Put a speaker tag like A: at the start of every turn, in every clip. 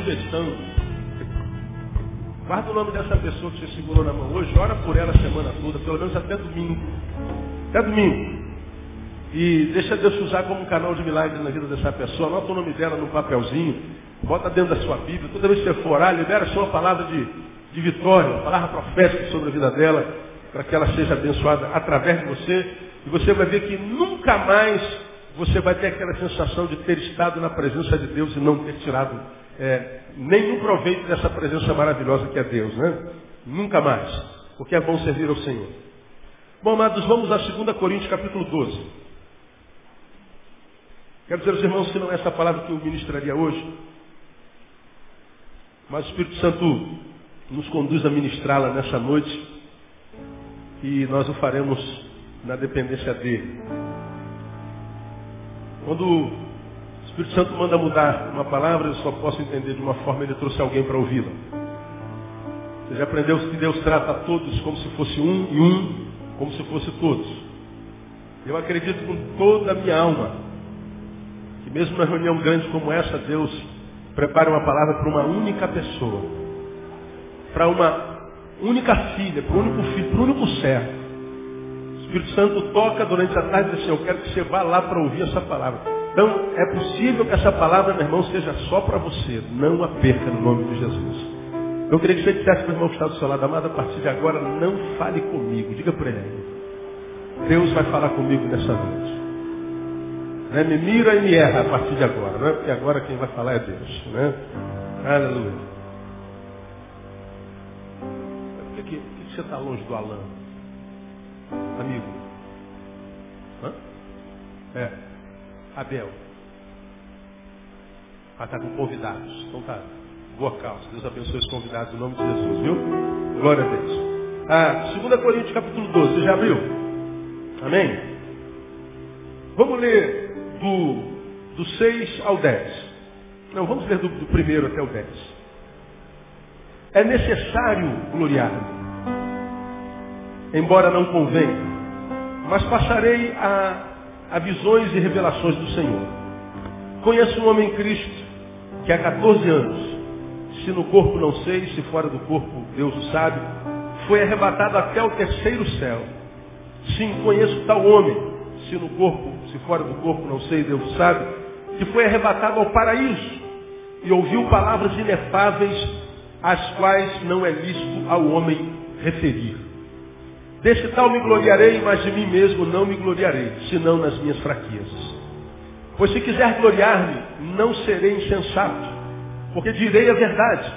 A: sugestão. Guarda o nome dessa pessoa que você segurou na mão hoje, ora por ela a semana toda, pelo menos até domingo. Até domingo. E deixa Deus usar como um canal de milagres na vida dessa pessoa. Anota o nome dela no papelzinho, bota dentro da sua Bíblia. Toda vez que você for orar, libera só uma palavra de, de vitória, uma palavra profética sobre a vida dela, para que ela seja abençoada através de você. E você vai ver que nunca mais você vai ter aquela sensação de ter estado na presença de Deus e não ter tirado é, nenhum proveito dessa presença maravilhosa que é Deus, né? Nunca mais. Porque é bom servir ao Senhor. Bom, amados, vamos a 2 Coríntios capítulo 12. Quero dizer aos irmãos que não é essa palavra que eu ministraria hoje, mas o Espírito Santo nos conduz a ministrá-la nessa noite e nós o faremos na dependência dele. Quando o Espírito Santo manda mudar uma palavra, eu só posso entender de uma forma, ele trouxe alguém para ouvi-la. Você já aprendeu que Deus trata a todos como se fosse um e um como se fosse todos. Eu acredito com toda a minha alma que mesmo numa reunião grande como essa, Deus prepara uma palavra para uma única pessoa. Para uma única filha, para um único filho, para um único servo. O Espírito Santo toca durante a tarde e diz assim, eu quero que você vá lá para ouvir essa palavra. Então, é possível que essa palavra, meu irmão, seja só para você. Não a perca no nome de Jesus. Eu queria que você dissesse o irmão que está do seu lado, amado, a partir de agora, não fale comigo. Diga para ele. Deus vai falar comigo nessa noite. Né? Me mira e me erra a partir de agora, né? porque agora quem vai falar é Deus. Né? Aleluia. Por que, que, que você está longe do Alain? Amigo. Hã? É. Abel. Ah, está com convidados. Então tá. Boa causa. Deus abençoe os convidados em nome de Jesus, viu? Glória a Deus. Ah, 2 Coríntios capítulo 12. Você já abriu? Amém? Vamos ler do, do 6 ao 10. Não, vamos ler do, do primeiro até o 10. É necessário gloriar-me, embora não convenha, mas passarei a, a visões e revelações do Senhor. Conheço um homem em Cristo que há 14 anos, se no corpo não sei, se fora do corpo Deus o sabe, foi arrebatado até o terceiro céu. Sim, conheço tal homem, se no corpo, se fora do corpo, não sei, Deus sabe, que foi arrebatado ao paraíso e ouviu palavras inefáveis, as quais não é lícito ao homem referir. Desse tal me gloriarei, mas de mim mesmo não me gloriarei, senão nas minhas fraquezas. Pois se quiser gloriar-me, não serei insensato, porque direi a verdade,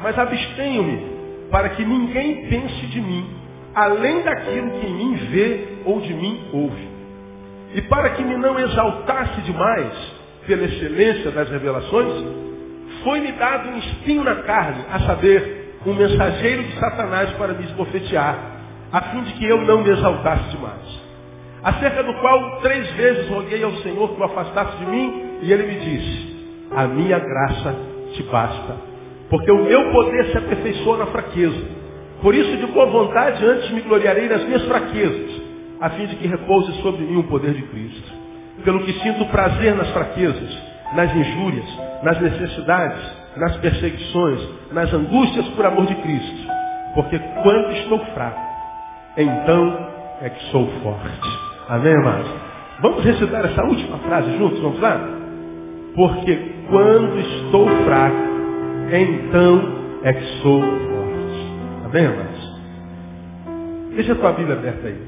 A: mas abstenho-me para que ninguém pense de mim, além daquilo que em mim vê ou de mim ouve. E para que me não exaltasse demais pela excelência das revelações, foi-me dado um espinho na carne, a saber, um mensageiro de Satanás para me esbofetear, a fim de que eu não me exaltasse demais. Acerca do qual três vezes roguei ao Senhor que o afastasse de mim, e ele me disse, a minha graça te basta, porque o meu poder se aperfeiçoa na fraqueza. Por isso, de boa vontade, antes me gloriarei nas minhas fraquezas, a fim de que repouse sobre mim o poder de Cristo. Pelo que sinto prazer nas fraquezas, nas injúrias, nas necessidades, nas perseguições, nas angústias por amor de Cristo. Porque quando estou fraco, então é que sou forte. Amém, amados? Vamos recitar essa última frase juntos? Vamos lá? Porque quando estou fraco, então é que sou forte. Amém, amados? Deixa a tua Bíblia aberta aí.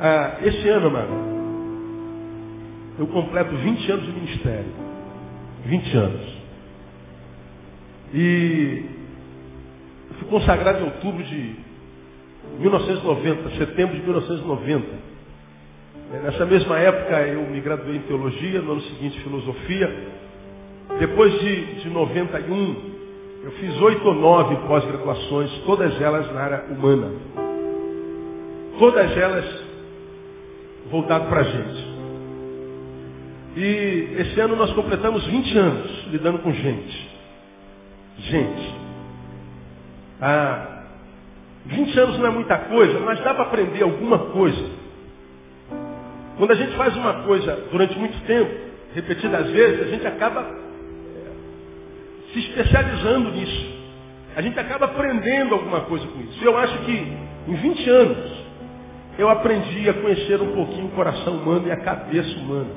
A: Ah, esse ano, mano, eu completo 20 anos de ministério. 20 anos. E fui consagrado em outubro de 1990, setembro de 1990. Nessa mesma época eu me graduei em teologia, no ano seguinte filosofia. Depois de, de 91, eu fiz oito ou nove pós-graduações, todas elas na área humana. Todas elas voltado para a gente. E esse ano nós completamos 20 anos lidando com gente. Gente. Ah, 20 anos não é muita coisa, mas dá para aprender alguma coisa. Quando a gente faz uma coisa durante muito tempo, repetidas vezes, a gente acaba se especializando nisso. A gente acaba aprendendo alguma coisa com isso. Eu acho que em 20 anos eu aprendi a conhecer um pouquinho o coração humano e a cabeça humana.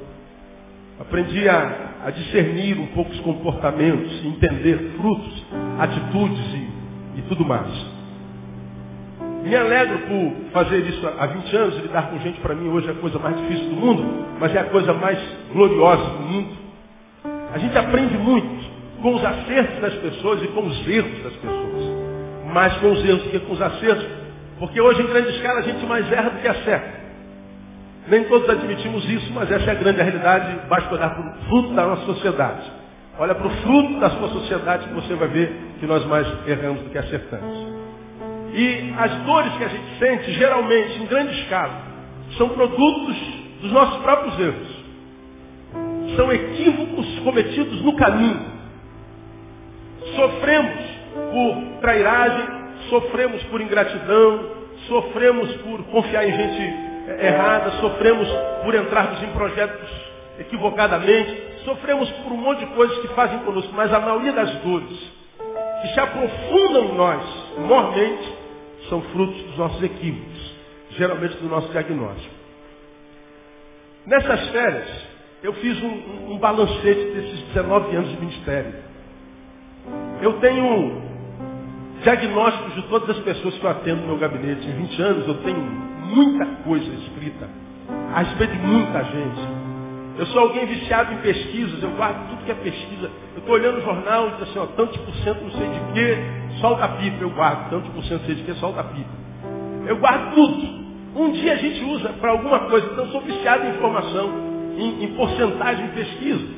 A: Aprendi a, a discernir um pouco os comportamentos, entender frutos, atitudes e, e tudo mais. Me alegro por fazer isso há 20 anos, lidar com gente para mim hoje é a coisa mais difícil do mundo, mas é a coisa mais gloriosa do mundo. A gente aprende muito com os acertos das pessoas e com os erros das pessoas. Mais com os erros do que com os acertos, porque hoje em grande escala a gente mais erra do que acerta. Nem todos admitimos isso, mas essa é a grande realidade, basta olhar para o fruto da nossa sociedade. Olha para o fruto da sua sociedade que você vai ver que nós mais erramos do que acertamos. E as dores que a gente sente, geralmente, em grande escala, são produtos dos nossos próprios erros. São equívocos cometidos no caminho. Sofremos por trairagem, sofremos por ingratidão, sofremos por confiar em gente errada, sofremos por entrarmos em projetos equivocadamente, sofremos por um monte de coisas que fazem conosco, mas a maioria das dores que se aprofundam em nós, mormente, são frutos dos nossos equívocos, geralmente do nosso diagnóstico. Nessas férias, eu fiz um, um, balancete desses 19 anos de ministério. Eu tenho diagnósticos de todas as pessoas que eu atendo no meu gabinete. Em 20 anos eu tenho muita coisa escrita a respeito de muita gente. Eu sou alguém viciado em pesquisas, eu guardo tudo que é pesquisa. Eu estou olhando o jornal e digo assim, ó, tantos por cento não sei de quê, solta a pipa, eu guardo. Tantos por cento não sei de quê, solta a pipa. Eu guardo tudo. Um dia a gente usa para alguma coisa, então sou viciado em informação, em, em porcentagem de pesquisa.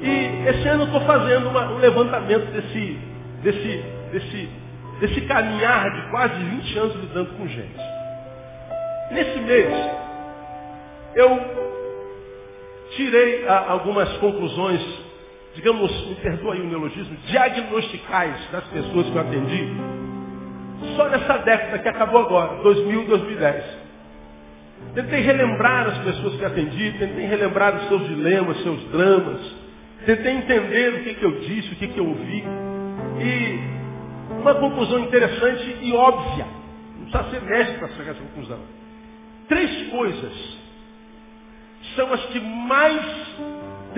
A: E esse ano eu estou fazendo uma, um levantamento desse, desse, desse, desse caminhar de quase 20 anos lidando com gente. Nesse mês, eu tirei a, algumas conclusões, digamos, me perdoa aí o neologismo, diagnosticais das pessoas que eu atendi, só nessa década que acabou agora, 2000 2010. Tentei relembrar as pessoas que atendi, tentei relembrar os seus dilemas, seus dramas, tentei entender o que, que eu disse, o que, que eu ouvi. E uma conclusão interessante e óbvia, não precisa ser mestre para chegar a essa conclusão. Três coisas são as que mais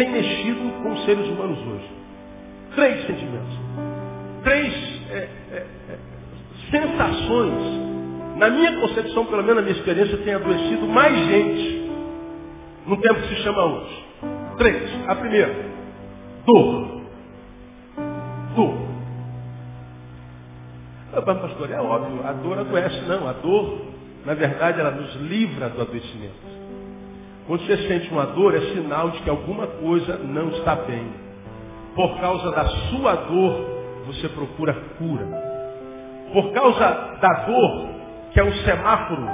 A: têm mexido com os seres humanos hoje. Três sentimentos. Três é, é, é, sensações. Na minha concepção, pelo menos na minha experiência, tem adoecido mais gente no tempo que se chama hoje. Três. A primeira, dor. Dor. Ah, mas pastor, é óbvio, a dor adoece. Não, a dor, na verdade, ela nos livra do adoecimento. Quando você sente uma dor, é sinal de que alguma coisa não está bem. Por causa da sua dor, você procura cura. Por causa da dor, que é um semáforo,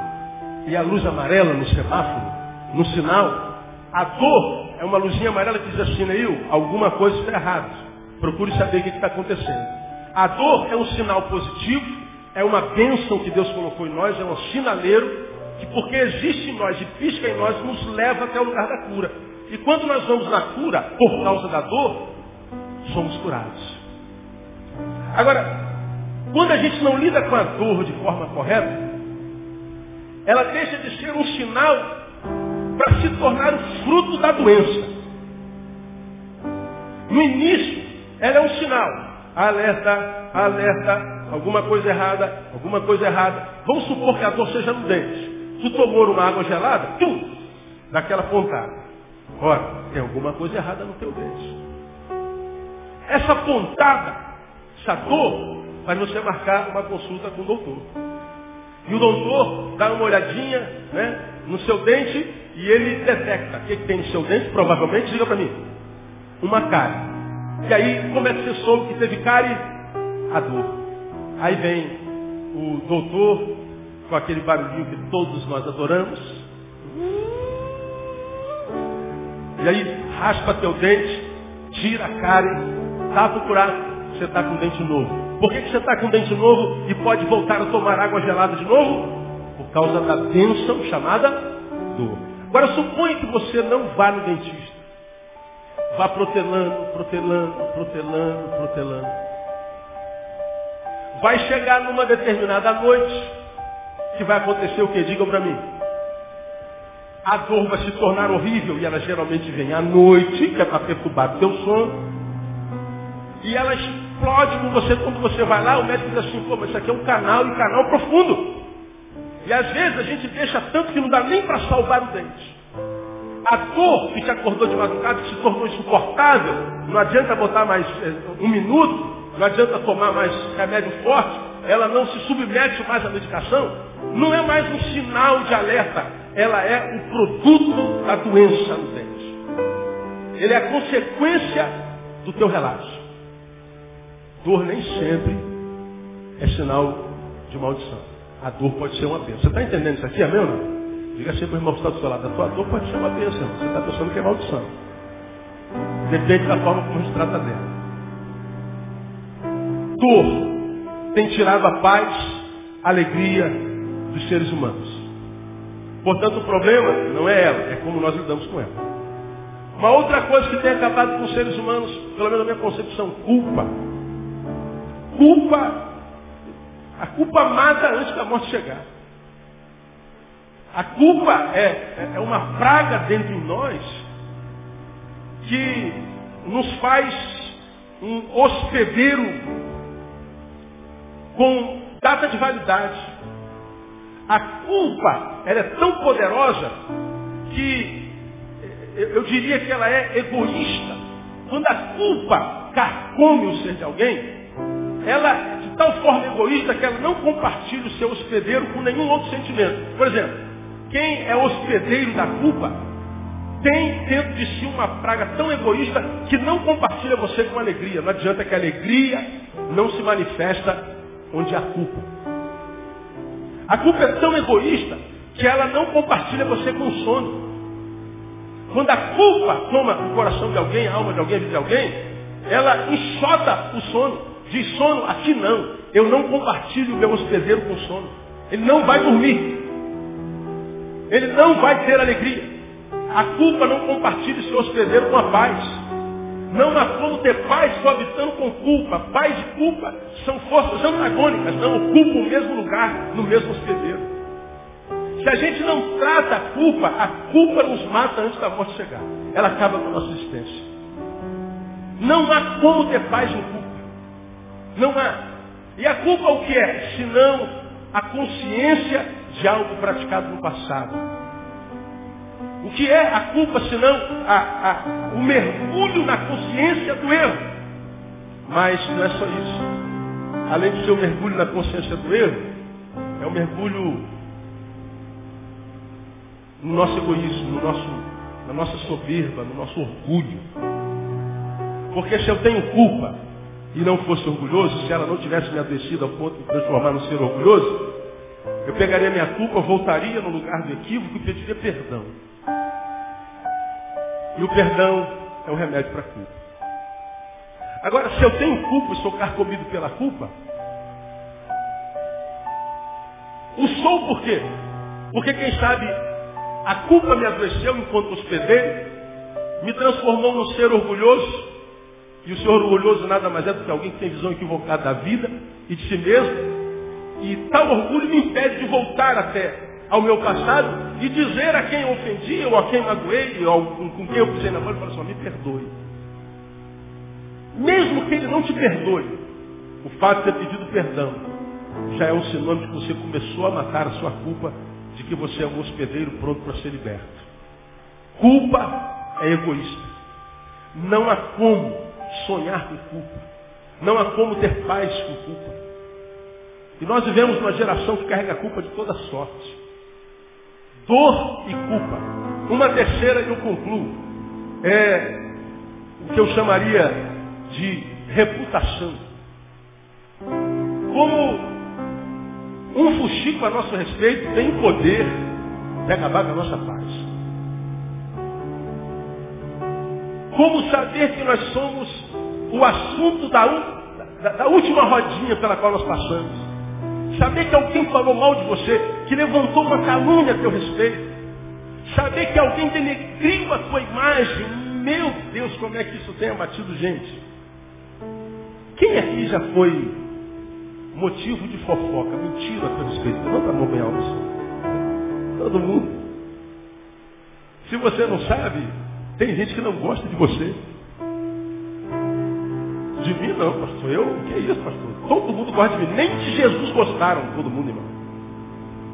A: e a luz amarela no semáforo, no sinal, a dor é uma luzinha amarela que diz assim, Neil, alguma coisa está errada. Procure saber o que está acontecendo. A dor é um sinal positivo, é uma bênção que Deus colocou em nós, é um sinaleiro que porque existe em nós e pisca em nós, nos leva até o lugar da cura. E quando nós vamos na cura, por causa da dor, somos curados. Agora, quando a gente não lida com a dor de forma correta, ela deixa de ser um sinal para se tornar o fruto da doença. No início, ela é um sinal. Alerta, alerta, alguma coisa errada, alguma coisa errada. Vamos supor que a dor seja no dente. Tu tomou uma água gelada, tum, daquela pontada. Ora, tem alguma coisa errada no teu dente. Essa pontada, dor, faz você marcar uma consulta com o doutor. E o doutor dá uma olhadinha né, no seu dente e ele detecta o que, que tem no seu dente, provavelmente, diga para mim, uma cárie. E aí, como é que você soube que teve cárie? A dor. Aí vem o doutor, com aquele barulhinho que todos nós adoramos. E aí raspa teu dente, tira a cara, tá procurado, você está com dente novo. Por que, que você está com dente novo e pode voltar a tomar água gelada de novo? Por causa da bênção chamada dor. Agora suponha que você não vá no dentista. Vá protelando, protelando, protelando, protelando. Vai chegar numa determinada noite que vai acontecer o que? Digam para mim. A dor vai se tornar horrível e ela geralmente vem à noite, que é para perturbar teu sono. E ela explode com você quando você vai lá, o médico diz assim, pô, mas isso aqui é um canal e canal profundo. E às vezes a gente deixa tanto que não dá nem para salvar o dente. A dor que te acordou de madrugada, se tornou insuportável, não adianta botar mais é, um minuto, não adianta tomar mais remédio forte, ela não se submete mais à medicação, não é mais um sinal de alerta, ela é o produto da doença no dente. Ele é a consequência do teu relapso. Dor nem sempre é sinal de maldição. A dor pode ser uma bênção. Você está entendendo isso aqui, amém ou não? Diga assim para o irmão que está do seu lado. A tua dor pode ser uma bênção. Você está pensando que é maldição. Depende da forma como a gente trata dela. Dor tem tirado a paz, a alegria dos seres humanos. Portanto, o problema não é ela, é como nós lidamos com ela. Uma outra coisa que tem acabado com os seres humanos, pelo menos na minha concepção, culpa. Culpa. A culpa mata antes da morte chegar. A culpa é, é uma praga dentro de nós que nos faz um hospedeiro com data de validade. A culpa ela é tão poderosa que eu diria que ela é egoísta. Quando a culpa carcome o ser de alguém, ela é de tal forma egoísta que ela não compartilha o seu hospedeiro com nenhum outro sentimento. Por exemplo, quem é hospedeiro da culpa tem dentro de si uma praga tão egoísta que não compartilha você com alegria. Não adianta que a alegria não se manifesta onde há culpa. A culpa é tão egoísta que ela não compartilha você com o sono. Quando a culpa toma o coração de alguém, a alma de alguém, a vida de alguém, ela enxota o sono. Diz sono, aqui não. Eu não compartilho o meu hospedeiro com o sono. Ele não vai dormir. Ele não vai ter alegria. A culpa não compartilha o seu hospedeiro com a paz. Não há como ter paz coabitando com culpa. Paz e culpa são forças antagônicas, não ocupam o mesmo lugar no mesmo hospedeiro. Se a gente não trata a culpa, a culpa nos mata antes da morte chegar. Ela acaba com a nossa existência. Não há como ter paz em culpa. Não há. E a culpa o que é? Senão a consciência de algo praticado no passado. O que é a culpa senão a, a, o mergulho na consciência do erro? Mas não é só isso. Além de ser o mergulho na consciência do erro, é o mergulho no nosso egoísmo, no nosso, na nossa soberba, no nosso orgulho. Porque se eu tenho culpa e não fosse orgulhoso, se ela não tivesse me adoecido ao ponto de transformar no ser orgulhoso, eu pegaria minha culpa, voltaria no lugar do equívoco e pediria perdão. E o perdão é o remédio para a culpa. Agora, se eu tenho culpa e sou carcomido pela culpa, o sou por quê? Porque quem sabe a culpa me adoeceu enquanto hospedeiro, me transformou num ser orgulhoso, e o ser orgulhoso nada mais é do que alguém que tem visão equivocada da vida e de si mesmo, e tal orgulho me impede de voltar até ao meu passado e dizer a quem ofendi, ou a quem magoei, ou com quem eu pisei na mão, e falar assim, me perdoe. Mesmo que ele não te perdoe, o fato de ter pedido perdão já é um sinônimo de que você começou a matar a sua culpa de que você é um hospedeiro pronto para ser liberto. Culpa é egoísta. Não há como sonhar com culpa. Não há como ter paz com culpa. E nós vivemos uma geração que carrega a culpa de toda sorte. Dor e culpa. Uma terceira, eu concluo, é o que eu chamaria de reputação. Como um fuxico a nosso respeito tem o poder de acabar com a nossa paz. Como saber que nós somos o assunto da, da, da última rodinha pela qual nós passamos? Saber que alguém falou mal de você, que levantou uma calúnia a teu respeito. Saber que alguém denegriu a tua imagem, Meu Deus, como é que isso tem abatido gente? Quem aqui já foi motivo de fofoca? Mentira a teu respeito. Levanta a mão bem alto. Todo mundo. Se você não sabe, tem gente que não gosta de você. De mim não, pastor. Eu, que é isso, pastor? Todo mundo gosta de mim. Nem de Jesus gostaram, todo mundo, irmão.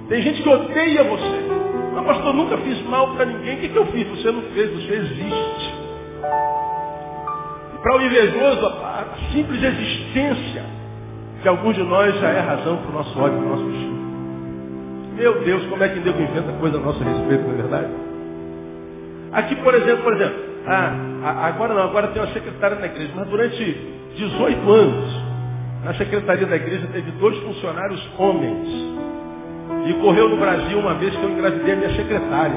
A: Tem gente que odeia você. Não, pastor, nunca fiz mal para ninguém. O que, que eu fiz? Você não fez, você existe. E para o invejoso, a, simples existência de alguns de nós já é razão para o nosso ódio, para o nosso bichinho. Meu Deus, como é que Deus inventa coisa a nosso respeito, não é verdade? Aqui, por exemplo, por exemplo, ah, agora não, agora tem uma secretária na igreja, mas durante 18 anos, na secretaria da igreja teve dois funcionários homens. E correu no Brasil uma vez que eu engravidei a minha secretária.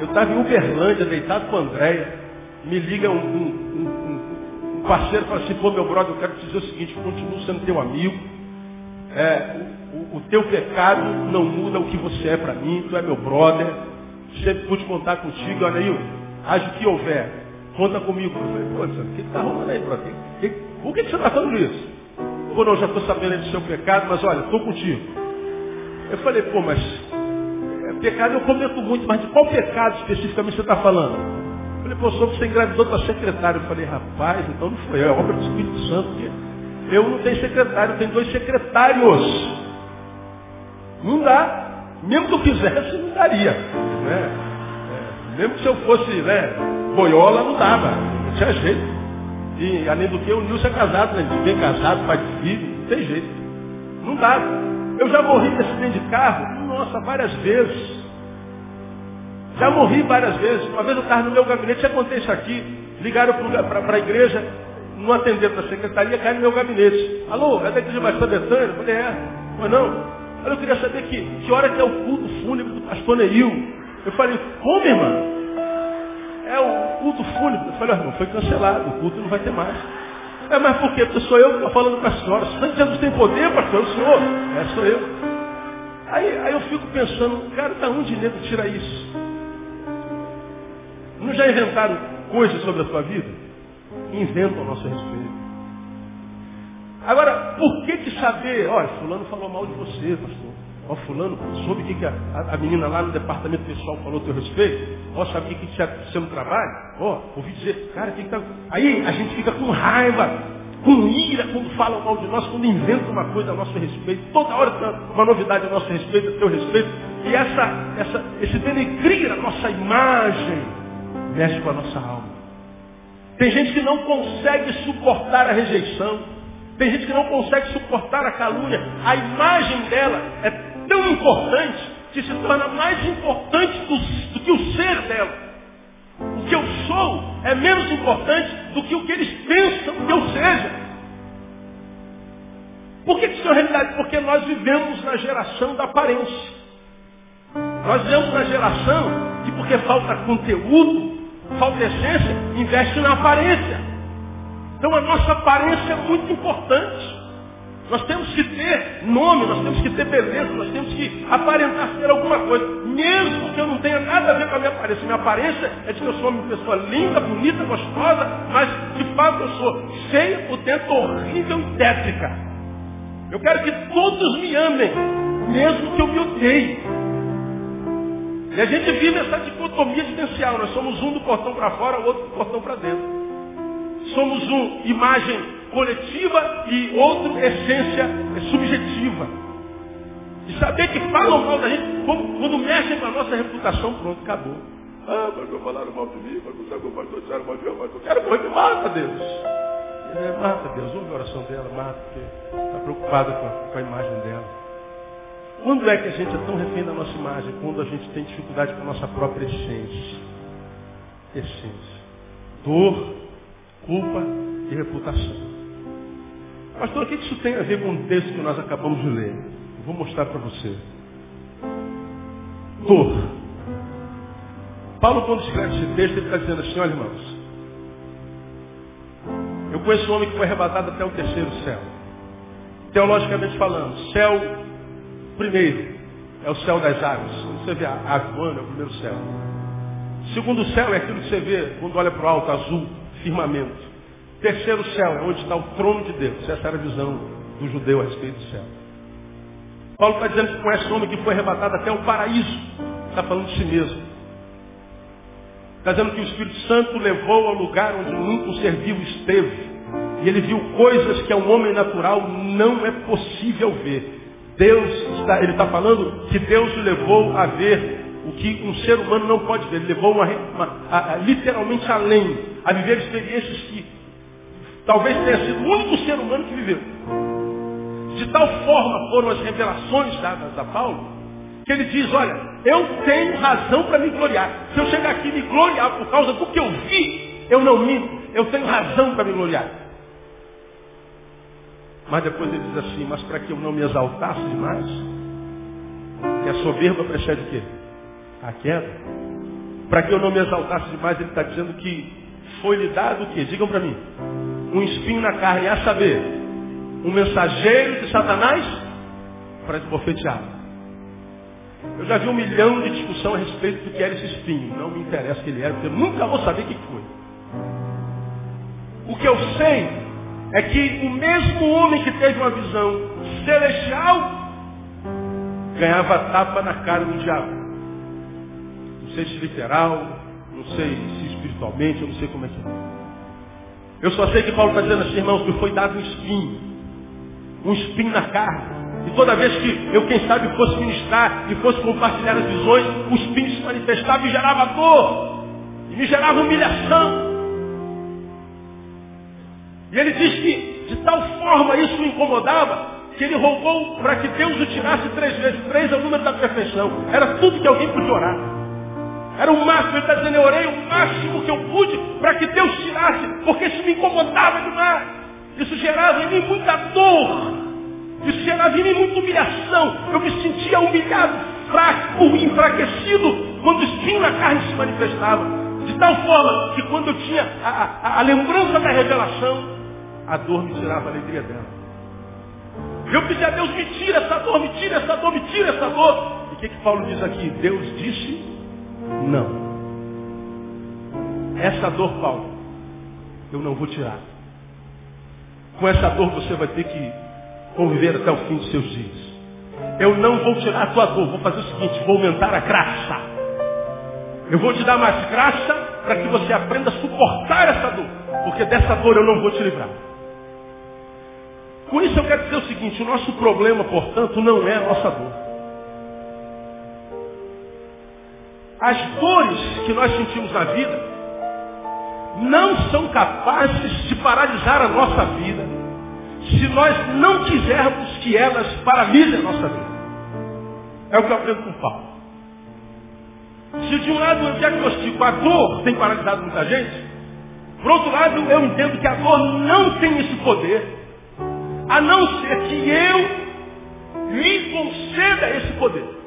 A: Eu estava em Uberlândia, deitado com a Andréia. Me liga um, um, um, parceiro e fala assim, pô meu brother, eu quero te dizer o seguinte, continuo sendo teu amigo. É, o, o, teu pecado não muda o que você é para mim, tu é meu brother. Sempre pude contar contigo, olha aí, age o que houver. Conta comigo. Eu falei, pô, o que está rolando aí, brother? Por que, que você está falando isso? Pô, não, já estou sabendo do seu pecado, mas olha, estou contigo. Eu falei, pô, mas é, pecado eu cometo muito, mas de qual pecado especificamente você está falando? Eu falei, pô, sou que você engravidou tua secretária. Eu falei, rapaz, então não foi eu, é obra do Espírito Santo. Que eu não tenho secretário, eu tenho dois secretários. Não dá. Mesmo que eu quisesse, não daria. Né? É, mesmo que se eu fosse né, boiola, não dava. Não tinha jeito. E além do que, o Nilson é casado, né? Bem casado, pai de filho, não tem jeito. Não dá. Eu já morri de acidente de carro, nossa, várias vezes. Já morri várias vezes. Uma vez eu estava no meu gabinete, já contei isso aqui. Ligaram para a igreja, não atenderam da secretaria, caiu no meu gabinete. Alô, é da igreja Batista Betânia? Eu falei, é. Mas não. Olha, eu queria saber que, que hora que é o culto fúnebre do pastor Neil. Eu falei, como, irmão? É o culto fúnebre. Eu falei, irmão, foi cancelado, o culto não vai ter mais. É, mas por quê? Porque sou eu que estou falando com a senhora. Se Jesus tem poder, pastor, é o senhor. É, sou eu. Aí, aí eu fico pensando, cara, da onde nego tira isso? Não já inventaram coisas sobre a sua vida? Inventam a nosso respeito. Agora, por que que saber? Olha, fulano falou mal de você, pastor. Ó, fulano, soube o que, que a, a, menina lá no departamento pessoal falou a teu respeito? Ó, sabe o que, te aconteceu no trabalho? Ó, ouvi dizer, cara, que, que tá... Aí a gente fica com raiva, com ira, quando falam mal de nós, quando inventam uma coisa a nosso respeito. Toda hora tem uma novidade a nosso respeito, a teu respeito. E essa, essa, esse denegrir a nossa imagem mexe com a nossa alma. Tem gente que não consegue suportar a rejeição. Tem gente que não consegue suportar a calúnia. A imagem dela é tão importante que se torna mais importante do, do que o ser dela. O que eu sou é menos importante do que o que eles pensam que eu seja. Por que isso é realidade? Porque nós vivemos na geração da aparência. Nós vivemos na geração que porque falta conteúdo, falta essência, investe na aparência. Então a nossa aparência é muito importante. Nós temos que ter nome, nós temos que ter beleza, nós temos que aparentar ser alguma coisa. Mesmo que eu não tenha nada a ver com a minha aparência. Minha aparência é de que eu sou uma pessoa linda, bonita, gostosa, mas de fato eu sou cheia, por dentro, horrível e tétrica. Eu quero que todos me amem, mesmo que eu me odeie. E a gente vive essa dicotomia existencial. Nós somos um do portão para fora, o outro do portão para dentro. Somos um imagem coletiva e outro essência subjetiva. E saber que falam mal da gente, quando, quando mexem com a nossa reputação, pronto, acabou. Ah, mas eu falaram mal de mim, mas não o pastor disseram mal de mim, mas eu quero morrer, mata Deus. É, mata Deus, ouve a oração dela, mata, porque está preocupada com a, com a imagem dela. Quando é que a gente é tão refém da nossa imagem? Quando a gente tem dificuldade com a nossa própria essência. Essência. Dor, culpa e reputação. Pastor, o que isso tem a ver com o texto que nós acabamos de ler? Vou mostrar para você. Dor. Paulo, quando escreve esse texto, ele está dizendo assim, olha irmãos, eu conheço um homem que foi arrebatado até o terceiro céu. Teologicamente falando, céu primeiro é o céu das águas. Quando você vê a voando, é o primeiro céu. Segundo céu é aquilo que você vê quando olha para o alto, azul, firmamento. Terceiro céu é onde está o trono de Deus. Essa era a visão do judeu a respeito do céu. Paulo está dizendo que conhece um homem que foi arrebatado até o paraíso. Está falando de si mesmo. Está dizendo que o Espírito Santo levou ao lugar onde nunca um ser vivo esteve. E ele viu coisas que um homem natural não é possível ver. Deus está, ele está falando que Deus o levou a ver o que um ser humano não pode ver. Ele levou uma, uma, a, a, literalmente além, a viver experiências que talvez tenha sido o único ser humano que viveu. De tal forma foram as revelações dadas a Paulo, que ele diz, olha, eu tenho razão para me gloriar. Se eu chegar aqui e me gloriar por causa do que eu vi, eu não minto. Eu tenho razão para me gloriar. Mas depois ele diz assim, mas para que eu não me exaltasse demais, que a soberba precede o quê? A queda. Para que eu não me exaltasse demais, ele está dizendo que foi-lhe dado o quê? Digam para mim. Um espinho na carne, a saber, um mensageiro de Satanás para esbofetear. Eu já vi um milhão de discussão a respeito do que era esse espinho. Não me interessa o que ele era, porque eu nunca vou saber o que foi. O que eu sei é que o mesmo homem que teve uma visão celestial ganhava tapa na cara do diabo. Não sei se literal, não sei se espiritualmente, eu não sei como é que é. Eu só sei que Paulo está dizendo assim, irmãos, que foi dado um espinho um espinho na carne. E toda vez que eu, quem sabe, fosse ministrar e fosse compartilhar as visões, o espinho se manifestava e gerava dor. E me gerava humilhação. E ele diz que de tal forma isso o incomodava, que ele rogou para que Deus o tirasse três vezes. Três é o número da perfeição. Era tudo que alguém podia orar. Era o máximo, ele está dizendo, eu orei o máximo que eu pude para que Deus tirasse, porque isso me incomodava demais. Isso gerava em mim muita dor. Isso gerava em mim muita humilhação. Eu me sentia humilhado, fraco, enfraquecido, quando o espinho na carne se manifestava. De tal forma que quando eu tinha a, a, a lembrança da revelação, a dor me tirava a alegria dela. Eu pedi a Deus, me tira essa dor, me tira essa dor, me tira essa dor. E o que, que Paulo diz aqui? Deus disse não. Essa dor, Paulo, eu não vou tirar. Com essa dor você vai ter que conviver até o fim dos seus dias. Eu não vou tirar a tua dor, vou fazer o seguinte, vou aumentar a graça. Eu vou te dar mais graça para que você aprenda a suportar essa dor. Porque dessa dor eu não vou te livrar. Com isso eu quero dizer o seguinte, o nosso problema, portanto, não é a nossa dor. As dores que nós sentimos na vida não são capazes de paralisar a nossa vida se nós não quisermos que elas paralisem a nossa vida. É o que eu aprendo com Paulo. Se de um lado eu diagnostico a dor tem paralisado muita gente, por outro lado eu entendo que a dor não tem esse poder, a não ser que eu lhe conceda esse poder.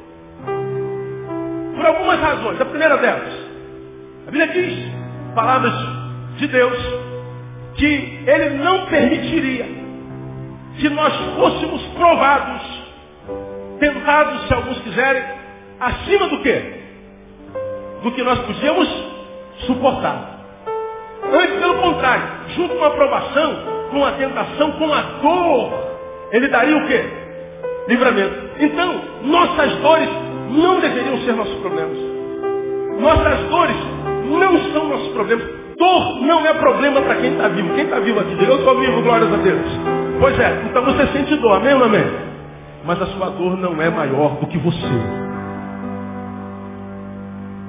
A: Por algumas razões. A primeira delas, a Bíblia diz, palavras de Deus, que Ele não permitiria que nós fôssemos provados, tentados, se alguns quiserem, acima do que? Do que nós podíamos suportar. Antes, pelo contrário, junto com a aprovação, com a tentação, com a dor, Ele daria o quê? Livramento. Então, nossas dores não deveriam ser nossos problemas. Nossas dores não são nossos problemas. Dor não é problema para quem está vivo. Quem está vivo aqui, eu estou vivo, glórias a Deus. Pois é, então você sente dor, amém ou não amém? Mas a sua dor não é maior do que você.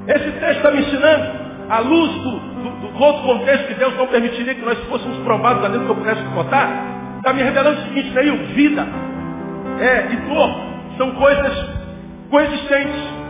A: Esse texto está me ensinando, à luz do, do, do, outro contexto que Deus não permitiria que nós fôssemos provados a dentro que eu pudesse suportar, está me revelando o seguinte, daí vida é, e dor são coisas coexistentes.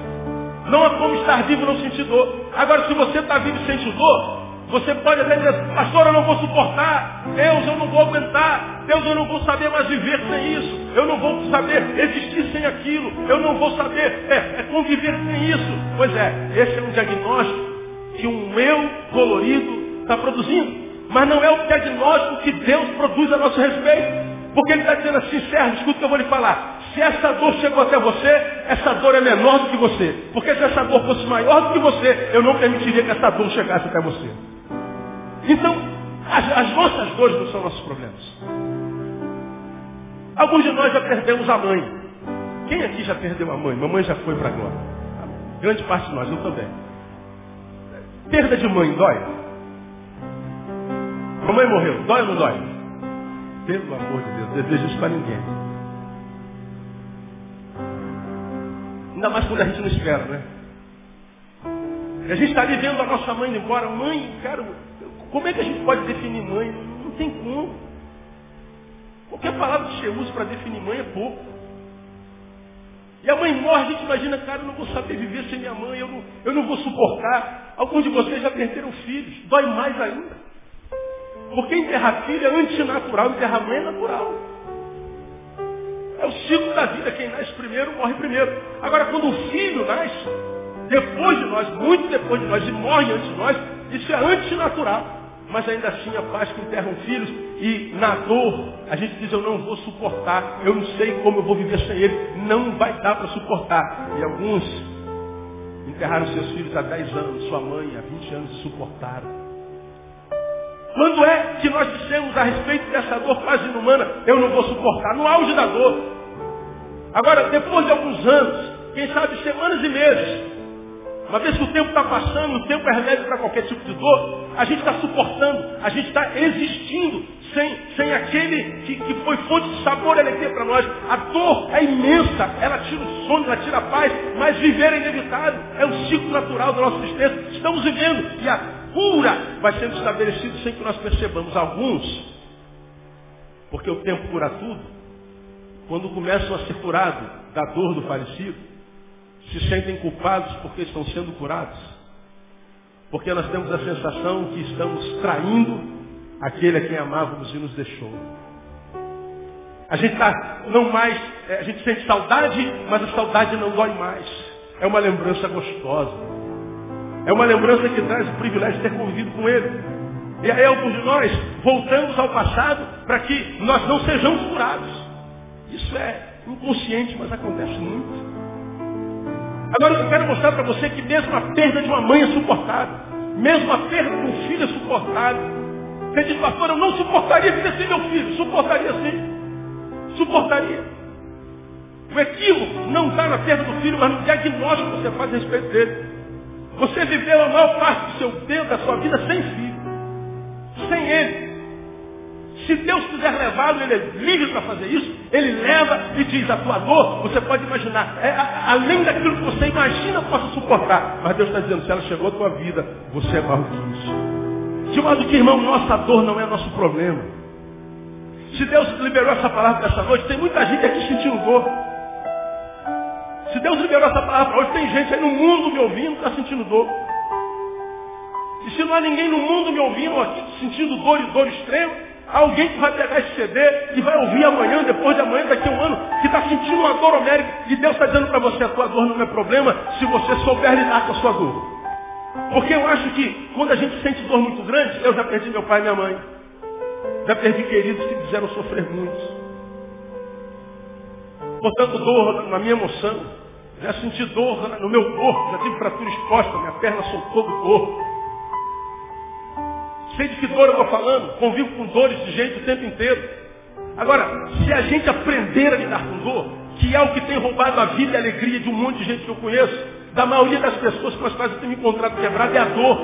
A: Não há como estar vivo e não sentir dor. Agora, se você está vivo e sente dor, você pode até dizer, pastor, eu não vou suportar. Deus, eu não vou aguentar. Deus, eu não vou saber mais viver sem isso. Eu não vou saber existir sem aquilo. Eu não vou saber é, é conviver sem isso. Pois é, esse é um diagnóstico que um eu colorido está produzindo. Mas não é o diagnóstico que Deus produz a nosso respeito. Porque ele está dizendo assim, Sérgio, escuta o que eu vou lhe falar. Se essa dor chegou até você, essa dor é menor do que você. Porque se essa dor fosse maior do que você, eu não permitiria que essa dor chegasse até você. Então, as, as nossas dores não são nossos problemas. Alguns de nós já perdemos a mãe. Quem aqui já perdeu a mãe? Mamãe já foi para a glória. Grande parte de nós, eu também. Perda de mãe, dói? Mamãe morreu, dói ou não dói? Pelo amor de Deus, desejo isso para ninguém. Ainda mais quando a gente não espera, né? A gente está ali vendo a nossa mãe indo embora. Mãe, cara, como é que a gente pode definir mãe? Não tem como. Qualquer palavra que você use para definir mãe é pouco. E a mãe morre, a gente imagina, cara, eu não vou saber viver sem minha mãe, eu não, eu não vou suportar. Alguns de vocês já perderam filhos, dói mais ainda. Porque enterrar filho é antinatural, enterrar mãe é natural. É o ciclo da vida, quem nasce primeiro morre primeiro. Agora, quando o filho nasce, depois de nós, muito depois de nós, e morre antes de nós, isso é antinatural. Mas ainda assim a paz que enterram filhos e na dor a gente diz eu não vou suportar, eu não sei como eu vou viver sem ele, não vai dar para suportar. E alguns enterraram seus filhos há 10 anos, sua mãe há 20 anos e suportaram. Quando é que nós dissemos a respeito dessa dor quase inumana, eu não vou suportar? No auge da dor. Agora, depois de alguns anos, quem sabe semanas e meses, uma vez que o tempo está passando, o tempo é remédio para qualquer tipo de dor, a gente está suportando, a gente está existindo sem, sem aquele que, que foi fonte de sabor e para nós. A dor é imensa, ela tira o sono, ela tira a paz, mas viver é inevitável, é o ciclo natural da nossa existência. Estamos vivendo e a cura vai sendo estabelecida sem que nós percebamos. Alguns, porque o tempo cura tudo, quando começam a ser curados da dor do falecido, se sentem culpados porque estão sendo curados. Porque nós temos a sensação que estamos traindo aquele a quem amávamos e nos deixou. A gente está não mais, é, a gente sente saudade, mas a saudade não dói mais. É uma lembrança gostosa. É uma lembrança que traz o privilégio de ter convivido com ele. E aí alguns de nós voltamos ao passado para que nós não sejamos curados. Isso é inconsciente, mas acontece muito. Agora eu quero mostrar para você que mesmo a perda de uma mãe é suportável. Mesmo a perda de um filho é suportável. Você diz, pastor, eu não suportaria viver sem meu filho. Suportaria sim. Suportaria. O equívoco não está na perda do filho, mas no diagnóstico que você faz a respeito dele. Você viveu a maior parte do seu tempo, da sua vida, sem filho. Sem ele. Se Deus quiser levá-lo, Ele é livre para fazer isso. Ele leva e diz, a tua dor, você pode imaginar, é a, além daquilo que você imagina possa suportar. Mas Deus está dizendo, se ela chegou à tua vida, você é maior que isso. De modo que, irmão, nossa dor não é nosso problema. Se Deus liberou essa palavra dessa noite, tem muita gente aqui sentindo dor. Se Deus liberou essa palavra hoje, tem gente aí no mundo me ouvindo, está sentindo dor. E se não há ninguém no mundo me ouvindo aqui, sentindo dor e dor extrema, Alguém que vai pegar esse CD e vai ouvir amanhã, depois de amanhã, daqui a um ano, que está sentindo uma dor homérica. E Deus está dizendo para você, a tua dor não é problema se você souber lidar com a sua dor. Porque eu acho que quando a gente sente dor muito grande, eu já perdi meu pai e minha mãe. Já perdi queridos que fizeram sofrer muito. Botando dor na minha emoção. Já senti dor no meu corpo, já tive fratura exposta, minha perna soltou do corpo. Sei de que dor eu estou falando. Convivo com dores de gente o tempo inteiro. Agora, se a gente aprender a lidar com dor, que é o que tem roubado a vida e a alegria de um monte de gente que eu conheço, da maioria das pessoas com as quais eu tenho me encontrado quebrado, é a dor.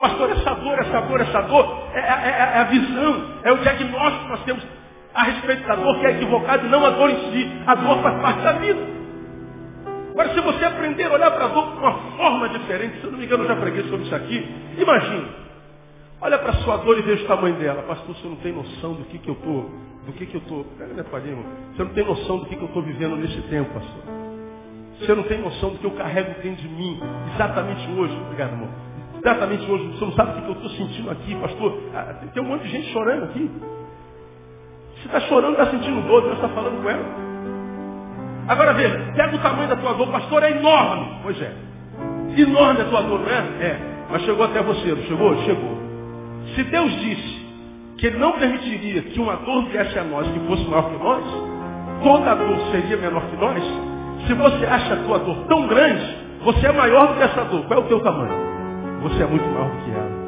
A: Pastor, essa dor, essa dor, essa dor, é, é, é, é a visão, é o diagnóstico que nós temos a respeito da dor, que é equivocado, e não a dor em si. A dor faz parte da vida. Agora, se você aprender a olhar para a dor de uma forma diferente, se eu não me engano, eu já preguei sobre isso aqui, imagine, Olha para a sua dor e veja o tamanho dela. Pastor, você não tem noção do que, que eu estou. Do que, que eu estou. Pega minha palhinha, irmão. Você não tem noção do que, que eu estou vivendo nesse tempo, pastor. Você não tem noção do que eu carrego dentro de mim, exatamente hoje. Obrigado, irmão. Exatamente hoje. Você não sabe o que, que eu estou sentindo aqui, pastor. Ah, tem um monte de gente chorando aqui. Você está chorando, está sentindo dor, Deus está falando com ela. Agora veja, pega o tamanho da tua dor, pastor, é enorme. Pois é. Enorme a tua dor, não é? É. Mas chegou até você, não chegou? Chegou. Se Deus disse que ele não permitiria que uma dor viesse a nós que fosse maior que nós, toda dor seria menor que nós, se você acha a tua dor tão grande, você é maior do que essa dor. Qual é o teu tamanho? Você é muito maior do que ela.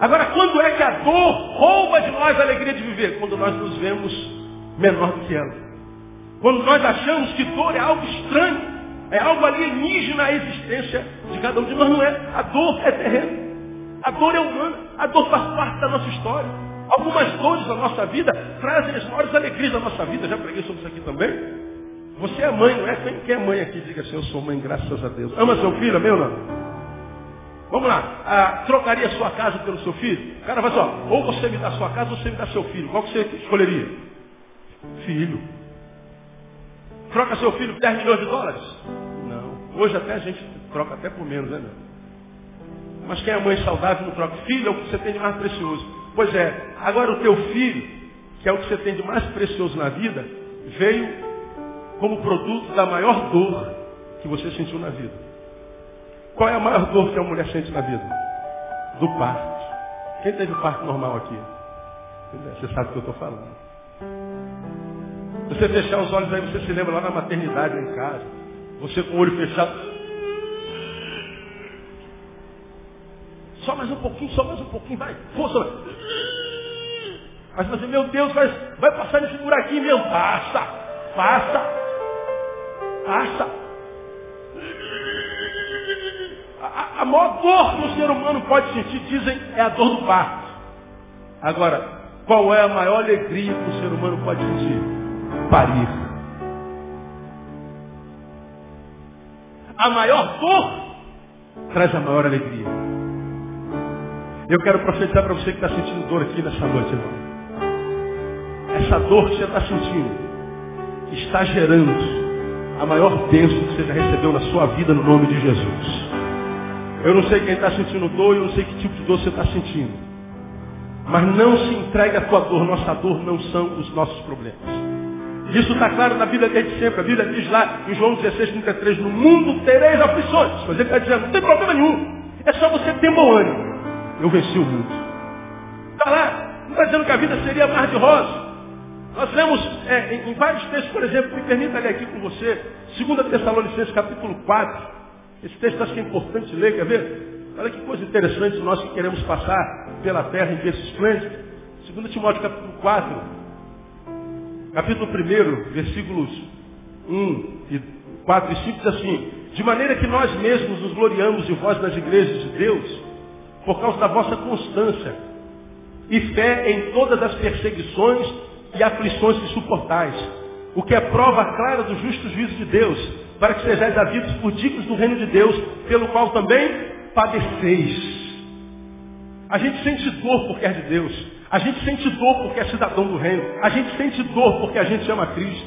A: Agora, quando é que a dor rouba de nós a alegria de viver? Quando nós nos vemos menor do que ela. Quando nós achamos que dor é algo estranho, é algo alienígena à existência de cada um de nós, não é. A dor é terrena. A dor é humana. A dor faz parte da nossa história. Algumas dores da nossa vida trazem as maiores alegrias da nossa vida. Já preguei sobre isso aqui também. Você é mãe, não é? Quem é mãe aqui? Diga assim, eu sou mãe, graças a Deus. Ama seu filho, meu não? Vamos lá. Ah, trocaria sua casa pelo seu filho? O cara vai assim, ó, ou você me dá sua casa ou você me dá seu filho. Qual que você escolheria? Filho. Troca seu filho por 10 milhões de dólares? Não. Hoje até a gente troca até por menos, né, meu? Mas quem é mãe saudável não troca. Filho é o que você tem de mais precioso. Pois é, agora o teu filho, que é o que você tem de mais precioso na vida, veio como produto da maior dor que você sentiu na vida. Qual é a maior dor que a mulher sente na vida? Do parto. Quem teve parto normal aqui? Você sabe o que eu estou falando. Você fechar os olhos aí, você se lembra lá na maternidade em casa. Você com o olho fechado. Só mais um pouquinho, só mais um pouquinho, vai. Força. Mas você, meu Deus, vai, vai passar nesse buraquinho mesmo. Passa, passa, passa. A, a maior dor que o ser humano pode sentir, dizem, é a dor do parto. Agora, qual é a maior alegria que o ser humano pode sentir? Parir. A maior dor traz a maior alegria. Eu quero profetizar para você que está sentindo dor aqui nessa noite, irmão. Essa dor que você está sentindo está gerando a maior bênção que você já recebeu na sua vida no nome de Jesus. Eu não sei quem está sentindo dor, eu não sei que tipo de dor você está sentindo. Mas não se entregue à tua dor. Nossa dor não são os nossos problemas. Isso está claro na Bíblia desde sempre. A Bíblia diz lá em João 16, 33, no mundo tereis aflições. Mas ele está dizendo, não tem problema nenhum. É só você ter bom ânimo. Eu venci o mundo. Está lá. Não está dizendo que a vida seria mar de rosa. Nós lemos é, em, em, vários textos, por exemplo, me permita ler aqui com você, 2 Tessalonicenses capítulo 4. Esse texto acho que é importante ler, quer ver? Olha que coisa interessante nós que queremos passar pela terra em berço esplêndido. 2 Timóteo capítulo 4, capítulo 1, versículos 1 e 4 e 5 diz assim, de maneira que nós mesmos nos gloriamos de vós nas igrejas de Deus, por causa da vossa constância e fé em todas as perseguições e aflições que suportais, o que é prova clara do justo juízo de Deus, para que sejais havidos por dignos do reino de Deus, pelo qual também padeceis. A gente sente dor porque é de Deus. A gente sente dor porque é cidadão do reino. A gente sente dor porque a gente ama Cristo.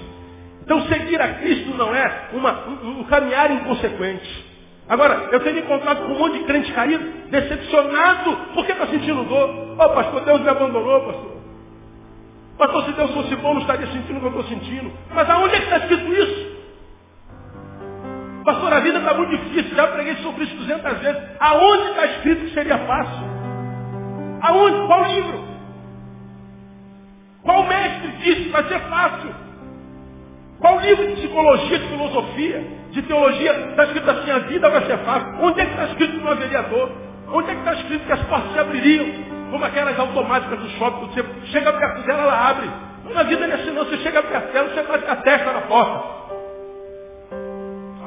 A: Então seguir a Cristo não é uma, um, um caminhar inconsequente. Agora, eu tenho encontrado com um monte de crente caído, decepcionado, porque está sentindo dor. Oh, pastor, Deus me abandonou, pastor. Pastor, se Deus fosse bom, não estaria sentindo o que eu estou sentindo. Mas aonde é que está escrito isso? Pastor, a vida está muito difícil, já preguei sobre isso 200 vezes. Aonde está escrito que seria fácil? Aonde? Qual livro? Qual mestre disse que vai ser fácil? Qual livro de psicologia, de filosofia, de teologia está escrito assim, a vida vai ser fácil? Onde é que está escrito que não haveria dor? Onde é que está escrito que as portas se abririam? Como aquelas automáticas do shopping, você chega perto dela, ela abre. Na vida não é assim não, você chega perto dela, você bate a testa na porta.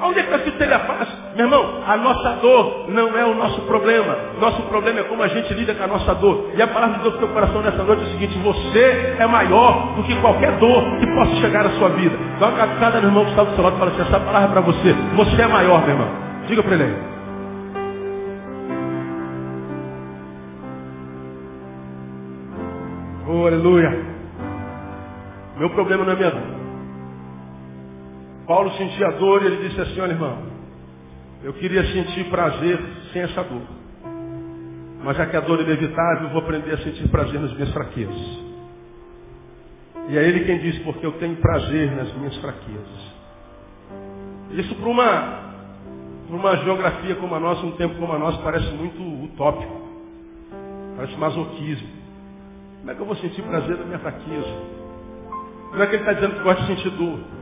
A: Onde é que está escrito seria fácil? Meu irmão, a nossa dor não é o nosso problema. Nosso problema é como a gente lida com a nossa dor. E a palavra de Deus para o teu coração nessa noite é o seguinte, você é maior do que qualquer dor que possa chegar à sua vida. Dá uma cada irmão que está do seu lado e fala assim, essa palavra é para você. Você é maior, meu irmão. Diga para ele aí. Oh, aleluia. Meu problema não é minha dor. Paulo sentia dor e ele disse assim, olha irmão, eu queria sentir prazer sem essa dor. Mas já que a dor é inevitável, eu vou aprender a sentir prazer nas minhas fraquezas. E é ele quem diz, porque eu tenho prazer nas minhas fraquezas. Isso para uma, uma geografia como a nossa, um tempo como a nossa, parece muito utópico. Parece masoquismo. Como é que eu vou sentir prazer na minha fraqueza? Não é que ele está dizendo que gosta de sentir dor.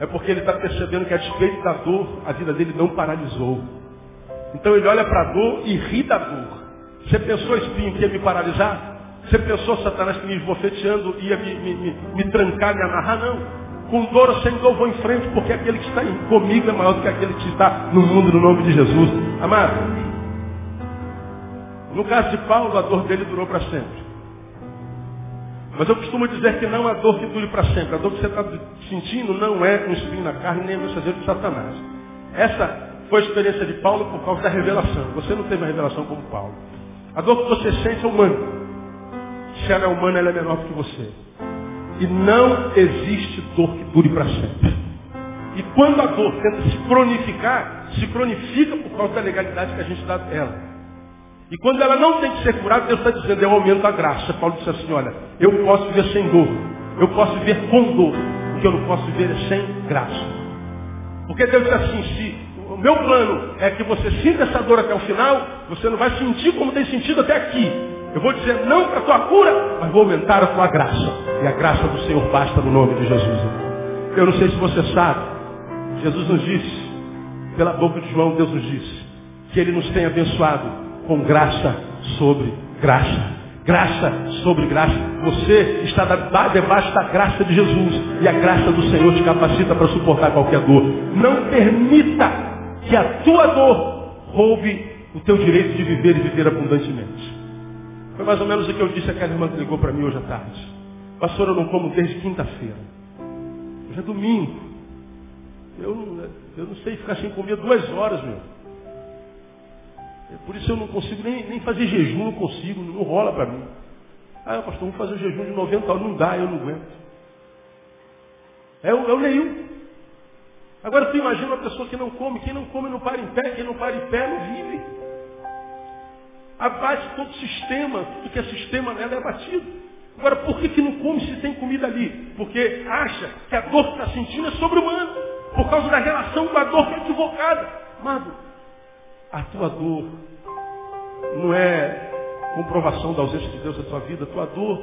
A: É porque ele está percebendo que a despeito da dor, a vida dele não paralisou. Então ele olha para a dor e ri da dor. Você pensou, espinho, que ia me paralisar? Você pensou, Satanás, que me esbofeteando ia me, me, me, me trancar, me amarrar? Não. Com dor ou sem dor vou em frente, porque aquele que está comigo é maior do que aquele que está no mundo, no nome de Jesus. Amado, no caso de Paulo, a dor dele durou para sempre. Mas eu costumo dizer que não há dor que dure para sempre. A dor que você está sentindo não é um espinho na carne, nem um mensageiro de Satanás. Essa foi a experiência de Paulo por causa da revelação. Você não teve uma revelação como Paulo. A dor que você sente é humana. Se ela é humana, ela é menor do que você. E não existe dor que dure para sempre. E quando a dor tenta se cronificar, se cronifica por causa da legalidade que a gente dá a ela. E quando ela não tem que ser curada, Deus está dizendo, o aumento da graça. Paulo disse assim, olha, eu posso viver sem dor. Eu posso viver com dor. O que eu não posso viver é sem graça. Porque Deus disse assim, se o meu plano é que você sinta essa dor até o final, você não vai sentir como tem sentido até aqui. Eu vou dizer não para a tua cura, mas vou aumentar a tua graça. E a graça do Senhor basta no nome de Jesus. Eu não sei se você sabe, Jesus nos disse, pela boca de João, Deus nos disse, que Ele nos tem abençoado com graça sobre graça. Graça sobre graça. Você está debaixo da graça de Jesus. E a graça do Senhor te capacita para suportar qualquer dor. Não permita que a tua dor roube o teu direito de viver e viver abundantemente. Foi mais ou menos o que eu disse àquela irmã que ligou para mim hoje à tarde. Pastor, eu não como desde quinta-feira. Hoje é domingo. Eu eu não sei ficar sem comer duas horas, meu. Por isso eu não consigo nem, nem fazer jejum, não consigo, não rola para mim. Ah, pastor, vamos fazer jejum de 90 horas. Não dá, eu não aguento. É o, é o Neil. Agora tu imagina uma pessoa que não come, quem não come não para em pé, quem não para em pé não vive. Abate todo o sistema, tudo que é sistema nela é abatido. Agora, por que, que não come se tem comida ali? Porque acha que a dor que está sentindo é sobre-humana. Por causa da relação com a dor que é equivocada. Amado, a tua dor não é comprovação da ausência de Deus na tua vida. A tua dor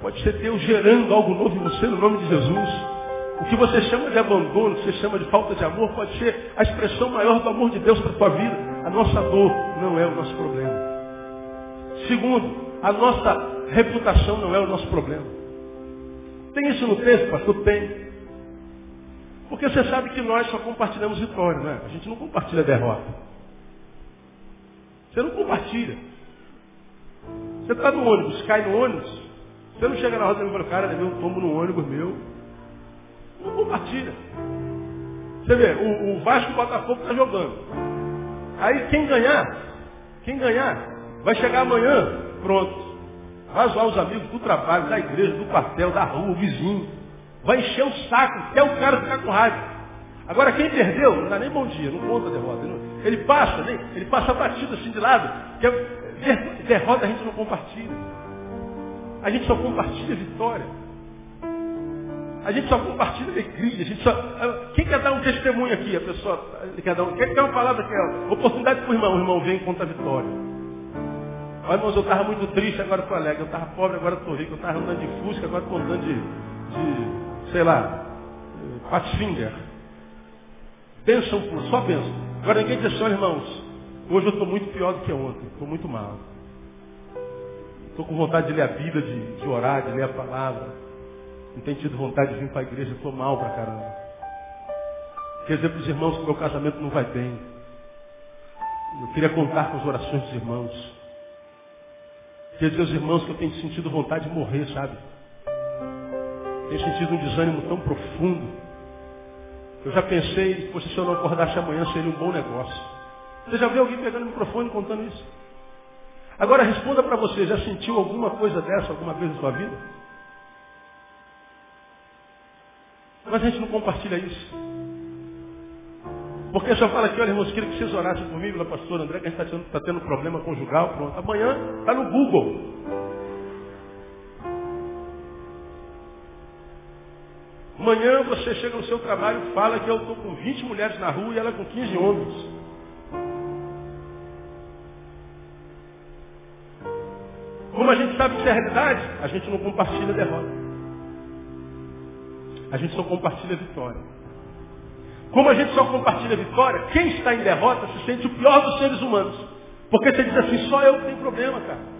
A: pode ser Deus gerando algo novo em você no nome de Jesus. O que você chama de abandono, o que você chama de falta de amor, pode ser a expressão maior do amor de Deus para a tua vida. A nossa dor não é o nosso problema. Segundo, a nossa reputação não é o nosso problema. Tem isso no texto, pastor? Tem. Porque você sabe que nós só compartilhamos vitória, não é? A gente não compartilha derrota. Você não compartilha. Você está no ônibus, cai no ônibus, você não chega na roda e fala, cara, levei um tombo no ônibus meu. Não compartilha. Você vê, o, o Vasco e o Botafogo está jogando. Aí quem ganhar, quem ganhar, vai chegar amanhã, pronto. Vai zoar os amigos do trabalho, da igreja, do quartel, da rua, o vizinho. Vai encher o saco até o cara ficar com raiva. Agora quem perdeu, não dá nem bom dia, não conta a derrota. Ele passa, né? ele passa batido assim de lado. Que é, derrota a gente não compartilha. A gente só compartilha vitória. A gente só compartilha alegria. A gente só... Quem quer dar um testemunho aqui? A pessoa quer dar um... Quer uma palavra que é oportunidade para o irmão. O irmão vem e conta a vitória. Olha, irmãos, eu estava muito triste, agora estou alegre. Eu estava pobre, agora estou rico. Eu estava andando de fusca, agora estou andando de, de, sei lá, Pathfinder. Bênção pura, só bênção. Agora ninguém diz assim, irmãos, hoje eu estou muito pior do que ontem, estou muito mal. Estou com vontade de ler a Bíblia, de, de orar, de ler a palavra. Não tenho tido vontade de vir para a igreja, estou mal para caramba. Quer dizer para os irmãos que meu casamento não vai bem. Eu queria contar com as orações dos irmãos. Quer dizer aos irmãos que eu tenho sentido vontade de morrer, sabe? Tenho sentido um desânimo tão profundo. Eu já pensei, poxa, se eu não acordasse amanhã seria um bom negócio. Você já viu alguém pegando o microfone contando isso? Agora responda para você, já sentiu alguma coisa dessa alguma vez na sua vida? Mas a gente não compartilha isso. Porque só fala aqui, olha irmãos, queria que vocês orassem comigo, na pastora André, que a gente está tendo, tá tendo problema conjugal, pronto. Amanhã está no Google. Amanhã você chega no seu trabalho e fala que eu estou com 20 mulheres na rua e ela com 15 homens. Como a gente sabe que isso é realidade, a gente não compartilha a derrota. A gente só compartilha a vitória. Como a gente só compartilha a vitória, quem está em derrota se sente o pior dos seres humanos. Porque você diz assim, só eu que tenho problema, cara.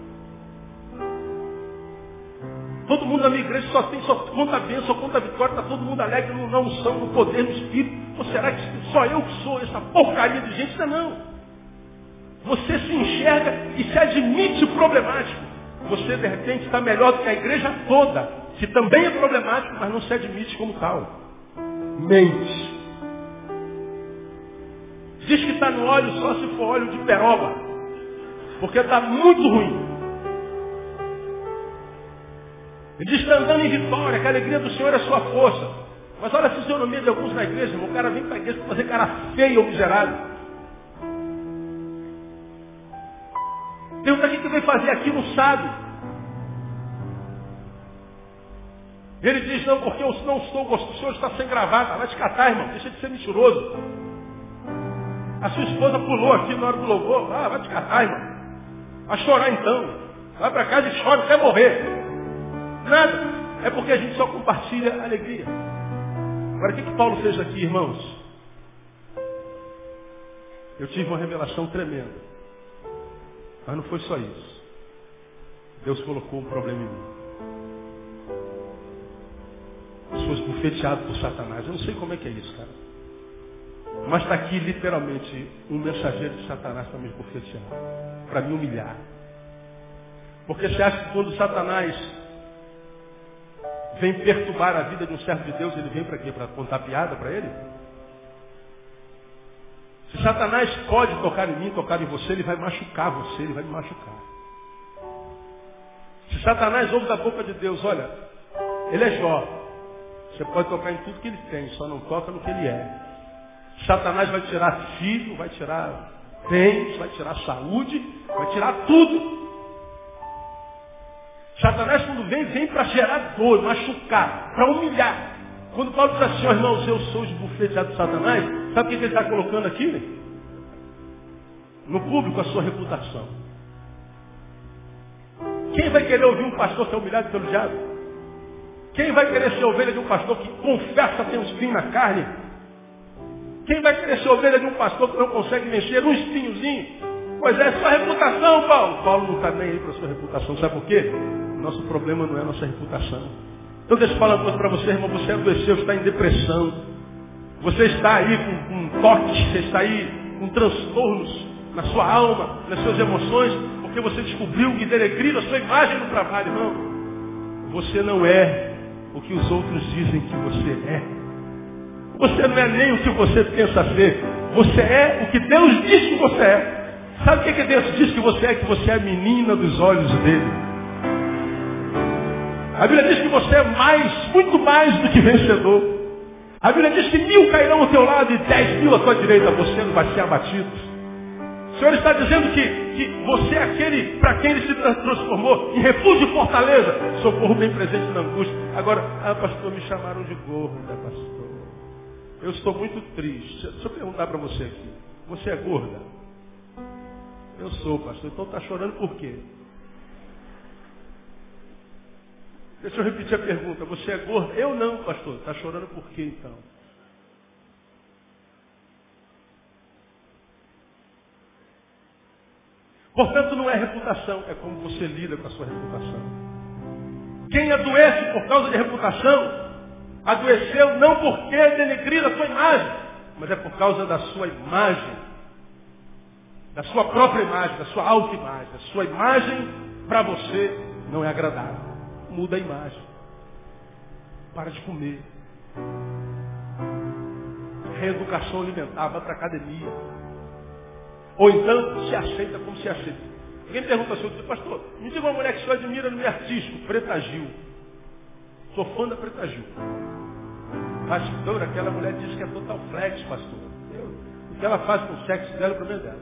A: Todo mundo na minha igreja só tem, só conta bênção, conta vitória, está todo mundo alegre na unção, no poder, no espírito. Ou será que só eu que sou essa porcaria de gente? Não, não. Você se enxerga e se admite problemático. Você, de repente, está melhor do que a igreja toda, que também é problemático, mas não se admite como tal. Mente. Diz que está no óleo só se for óleo de peroba. Porque está muito ruim. Andando em vitória, que a alegria do Senhor é sua força. Mas olha a fisionomia de alguns na igreja, irmão. O cara vem para a igreja para fazer cara feia ou miserável. Pergunta o que veio fazer aqui, não sabe. Ele diz, não, porque eu não estou gostando, o senhor está sem gravata. Vai te catar, irmão, deixa de ser mentiroso. A sua esposa pulou aqui na hora do louvor. Ah, vai te catar, irmão. Vai chorar então. Vai para casa e chora até morrer. Nada. É porque a gente só compartilha alegria. Agora, o que, que Paulo fez aqui, irmãos? Eu tive uma revelação tremenda. Mas não foi só isso. Deus colocou um problema em mim. Sou esbufeteado por Satanás. Eu não sei como é que é isso, cara. Mas está aqui literalmente um mensageiro de Satanás para me esbufetear. Para me humilhar. Porque você acha que quando Satanás vem perturbar a vida de um servo de Deus, ele vem para quê? Para contar piada para ele? Se Satanás pode tocar em mim, tocar em você, ele vai machucar você, ele vai me machucar. Se Satanás ouve da boca de Deus, olha, ele é Jó. Você pode tocar em tudo que ele tem, só não toca no que ele é. Satanás vai tirar filho, vai tirar bens, vai tirar saúde, vai tirar tudo. Satanás, quando vem, vem para gerar dor, machucar, para humilhar. Quando Paulo diz assim, oh, irmãos, eu sou esbufeteado de Satanás, sabe o que ele está colocando aqui? No público, a sua reputação. Quem vai querer ouvir um pastor ser humilhado pelo diabo? Quem vai querer ser ovelha de um pastor que confessa ter um espinho na carne? Quem vai querer ser ovelha de um pastor que não consegue mexer um espinhozinho? Pois é, sua reputação, Paulo. Paulo não está nem aí para sua reputação. Sabe por quê? Nosso problema não é a nossa reputação. Então deixa eu falar uma coisa para você, irmão. Você adoeceu, está em depressão. Você está aí com, com toque, você está aí com transtornos na sua alma, nas suas emoções, porque você descobriu que denegriram a sua imagem no trabalho, irmão. Você não é o que os outros dizem que você é. Você não é nem o que você pensa ser. Você é o que Deus diz que você é. Sabe o que Deus diz que você é? Que você é a menina dos olhos dele. A Bíblia diz que você é mais, muito mais do que vencedor. A Bíblia diz que mil cairão ao teu lado e dez mil à tua direita, você não vai ser abatido. O Senhor está dizendo que, que você é aquele para quem ele se transformou em refúgio e fortaleza, socorro bem presente na angústia. Agora, ah, pastor, me chamaram de gorda, pastor. Eu estou muito triste. Deixa eu perguntar para você aqui. Você é gorda? Eu sou, pastor. Então está chorando por quê? Deixa eu repetir a pergunta. Você é gordo? Eu não, pastor. Está chorando por quê então? Portanto, não é reputação, é como você lida com a sua reputação. Quem adoece por causa de reputação, adoeceu não porque denegrir a sua imagem, mas é por causa da sua imagem, da sua própria imagem, da sua autoimagem. A sua imagem para você não é agradável muda a imagem. Para de comer. Reeducação alimentar, vai para academia. Ou então se aceita como se aceita. Alguém pergunta assim, pastor, me diga uma mulher que senhor admira no meio artístico, Preta Gil. Sou fã da Preta Gil. Pastor, aquela mulher diz que é total flex, pastor. Eu, o que ela faz com o sexo dela, o problema é dela.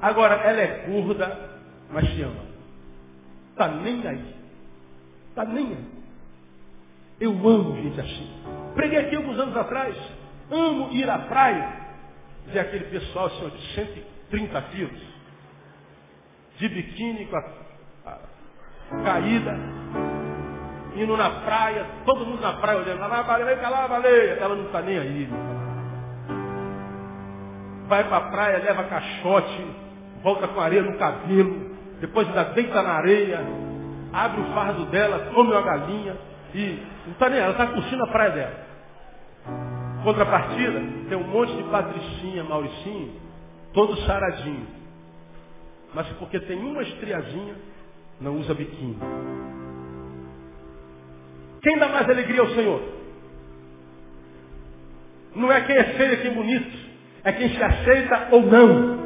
A: Agora, ela é gorda, mas se ama. Está nem aí. Está nem aí. Eu amo gente assim. Preguei aqui alguns anos atrás. Amo ir à praia. Ver aquele pessoal, senhor, de 130 quilos. De biquíni, com a caída, indo na praia, todo mundo na praia olhando, lá, baleia, cá lá, baleia. Ela não está nem aí. Vai para a praia, leva caixote, volta com areia no cabelo, depois ainda deita na areia, abre o fardo dela, come uma galinha e não está nem ela, está curtindo a praia dela. Contrapartida, tem um monte de patricinha, Mauricinho, todo saradinho. Mas porque tem uma estriazinha, não usa biquíni. Quem dá mais alegria ao Senhor? Não é quem é feio, é quem é bonito. É quem se aceita ou não.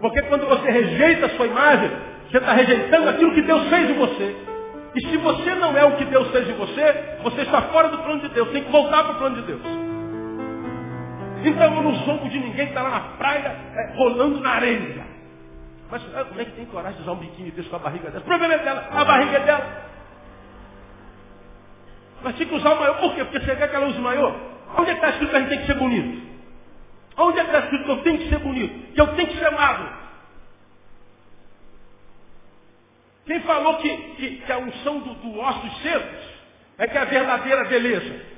A: Porque quando você rejeita a sua imagem, você está rejeitando aquilo que Deus fez em você. E se você não é o que Deus fez em você, você está fora do plano de Deus. Tem que voltar para o plano de Deus. Então eu não zombo de ninguém que está lá na praia, é, rolando na areia. Mas ah, como é que tem coragem de usar um biquíni desse com a barriga dela? O problema é dela, a barriga é dela. Mas tinha que usar o maior. Por quê? Porque você quer que ela use o maior? Onde é que está escrito que a gente tem que ser bonito? Onde é que está escrito que eu tenho que ser bonito? Que eu tenho que ser magro? Quem falou que, que, que a unção do, do ossos secos é que é a verdadeira beleza?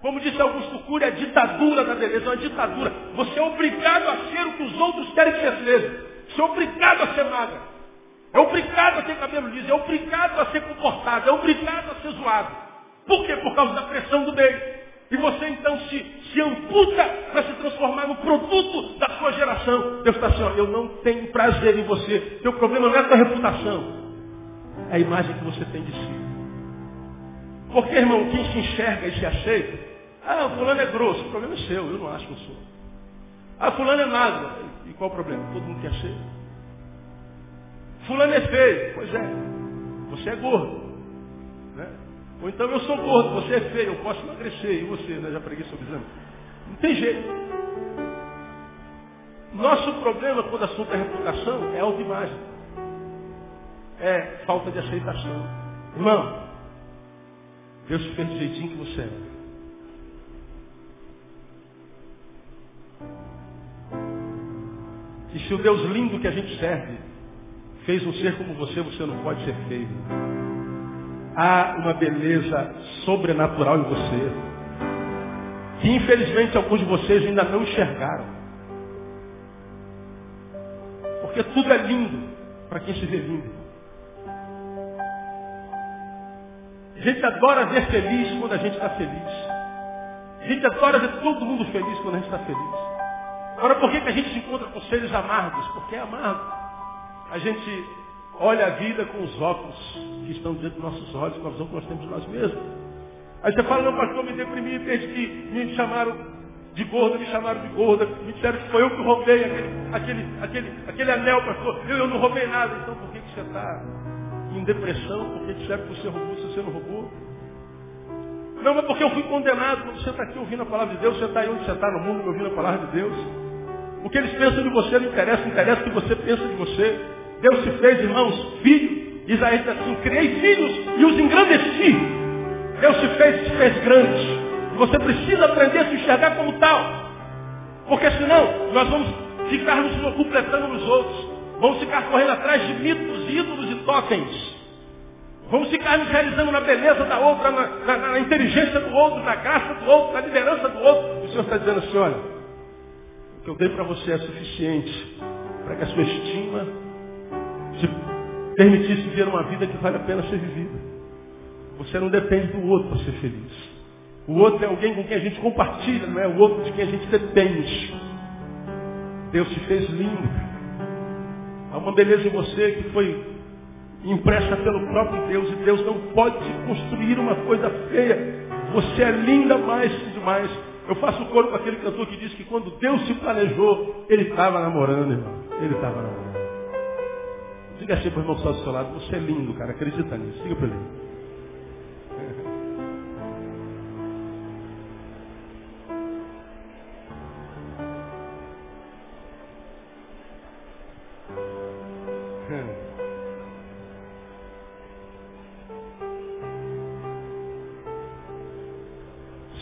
A: Como disse Augusto Cury, a ditadura da beleza é uma ditadura. Você é obrigado a ser o que os outros querem que você seja. Você é obrigado a ser magra. É obrigado a ter cabelo liso. É obrigado a ser comportado. É obrigado a ser zoado. Por quê? Por causa da pressão do meio. E você então se, se amputa para se transformar no produto da sua geração. Deus está assim, ó, eu não tenho prazer em você. Seu problema não é a tua reputação. É a imagem que você tem de si. Porque, irmão, quem se enxerga e se aceita, ah, fulano é grosso, o problema é seu, eu não acho que eu sou. Ah, fulano é magro, e qual o problema? Todo mundo quer ser. Fulano é feio, pois é, você é gordo. Né? Ou então eu sou gordo, você é feio, eu posso emagrecer, e você, né? Já preguei sobre exame. Não tem jeito. Nosso problema quando assunto é reputação é autoimagem. É falta de aceitação. Irmão, Deus te fez do jeitinho que você é. E se o Deus lindo que a gente serve fez um ser como você, você não pode ser feio. Há uma beleza sobrenatural em você. Que infelizmente alguns de vocês ainda não enxergaram. Porque tudo é lindo para quem se vê lindo. A gente adora ver feliz quando a gente está feliz. A gente adora ver todo mundo feliz quando a gente está feliz. Agora, por que, que a gente se encontra com seres amargos? Porque é amargo. A gente olha a vida com os óculos que estão dentro dos nossos olhos, com a visão que nós temos de nós mesmos. Aí você fala, não, pastor, me deprimi, desde que me chamaram de gorda, me chamaram de gorda, me disseram que foi eu que roubei aquele, aquele, aquele, aquele anel, pastor. Eu, eu não roubei nada. Então por que, que você está em depressão? Por que disseram que você roubou se você não roubou? Não, mas porque eu fui condenado. Quando você está aqui ouvindo a palavra de Deus, você está aí onde você está no mundo ouvindo a palavra de Deus. O que eles pensam de você não interessa, interessa o que você pensa de você. Deus se fez, irmãos, filho. Isaías assim, criei filhos e os engrandeci. Deus se fez, se fez grande. E você precisa aprender a se enxergar como tal. Porque senão nós vamos ficar nos completando nos outros. Vamos ficar correndo atrás de mitos, ídolos e totens. Vamos ficar nos realizando na beleza da outra, na, na, na inteligência do outro, na graça do outro, na liderança do outro. E o Senhor está dizendo assim, olha, que eu dei para você é suficiente para que a sua estima te permitisse viver uma vida que vale a pena ser vivida. Você não depende do outro para ser feliz. O outro é alguém com quem a gente compartilha, não é o outro de quem a gente depende. Deus te fez lindo. Há uma beleza em você que foi impressa pelo próprio Deus e Deus não pode construir uma coisa feia. Você é linda mais demais. Eu faço coro com aquele cantor que diz que quando Deus se planejou, ele estava namorando, irmão. Ele estava namorando. Diga assim para o irmão que está do seu lado, você é lindo, cara, acredita nisso. Diga para ele.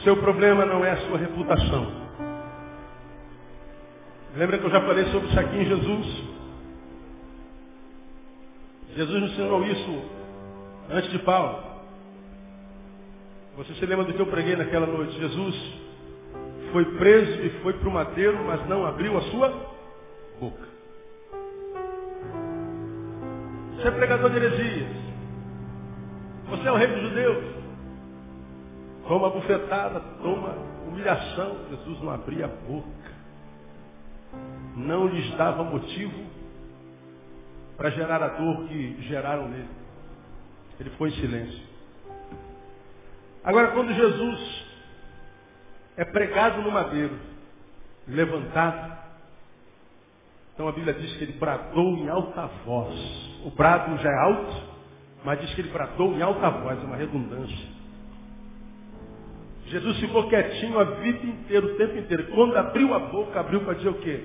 A: Seu problema não é a sua reputação. Lembra que eu já falei sobre isso aqui em Jesus? Jesus nos ensinou isso antes de Paulo. Você se lembra do que eu preguei naquela noite? Jesus foi preso e foi para o madeiro, mas não abriu a sua boca. Você é pregador de heresias. Você é o rei dos judeus. Toma bufetada, toma humilhação. Jesus não abria a boca. Não lhes dava motivo para gerar a dor que geraram nele. Ele foi em silêncio. Agora, quando Jesus é pregado no madeiro, levantado, então a Bíblia diz que ele bradou em alta voz. O brado já é alto, mas diz que ele bradou em alta voz, é uma redundância. Jesus ficou quietinho a vida inteira, o tempo inteiro. Quando abriu a boca, abriu para dizer o quê?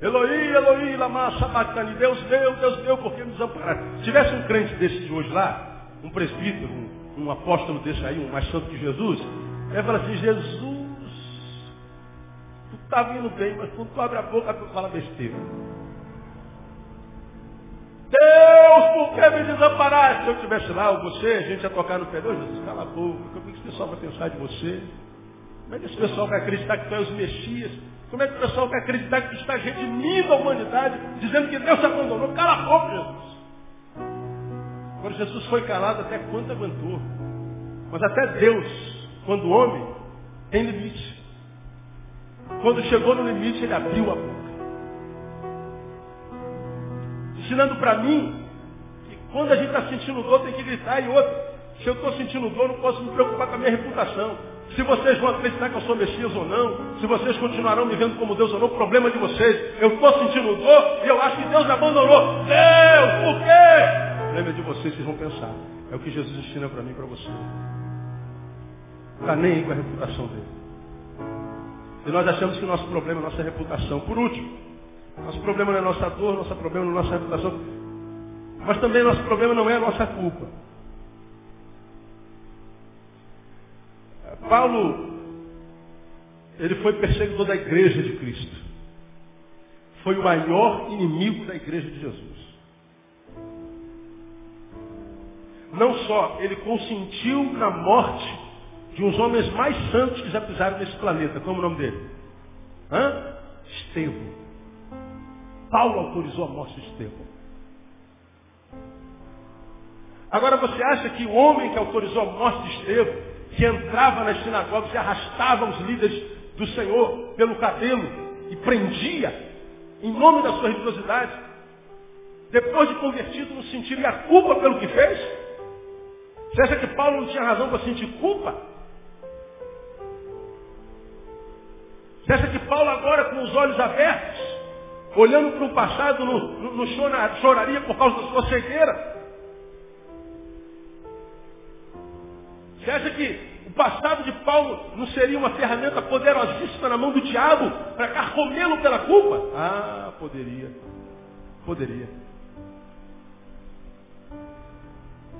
A: Eloí, Eloí, lama sabatani. Deus deu, Deus deu, porque nos ampararam. Se tivesse um crente desse de hoje lá, um presbítero, um, um apóstolo desse aí, um mais santo que Jesus, ele fala assim, Jesus, tu está vindo bem, mas quando tu abre a boca, tu fala besteira. Deus, por que me desamparaste? Se eu estivesse lá, ou você, a gente ia tocar no pé. Deus, Jesus, cala a boca. É que esse pessoal vai pensar de você? Como é que esse pessoal vai acreditar que tu és o Messias? Como é que o pessoal vai acreditar que está redimindo a humanidade, dizendo que Deus te abandonou? Cala a boca, Jesus. Agora Jesus foi calado até quanto aguentou. Mas até Deus, quando homem, tem limite. Quando chegou no limite, ele abriu a boca. Ensinando para mim que quando a gente está sentindo dor, tem que gritar. E outro, se eu estou sentindo dor, não posso me preocupar com a minha reputação. Se vocês vão acreditar que eu sou Messias ou não, se vocês continuarão me vendo como Deus ou não, problema de vocês. Eu estou sentindo dor e eu acho que Deus me abandonou. Deus, por quê? Problema de vocês, vocês vão pensar. É o que Jesus ensina para mim e para você. Está nem aí com a reputação dele. E nós achamos que o nosso problema é a nossa reputação. Por último, nosso problema não é a nossa dor, nosso problema não é a nossa reputação. Mas também nosso problema não é a nossa culpa. Paulo, ele foi perseguidor da igreja de Cristo. Foi o maior inimigo da igreja de Jesus. Não só ele consentiu na morte de uns homens mais santos que já pisaram nesse planeta. Como é o nome dele? Hã? Estevão. Paulo autorizou a morte de Estevão. Agora você acha que o homem que autorizou a morte de Estevão que entrava nas sinagogas e arrastava os líderes do Senhor pelo cabelo e prendia, em nome da sua religiosidade, depois de convertido, não sentiria culpa pelo que fez? Você acha que Paulo não tinha razão para sentir culpa? Você acha que Paulo agora, com os olhos abertos, olhando para o passado, não, choraria por causa da sua cegueira? Você acha que o passado de Paulo não seria uma ferramenta poderosíssima na mão do diabo para carcomê-lo pela culpa? Ah, poderia. Poderia.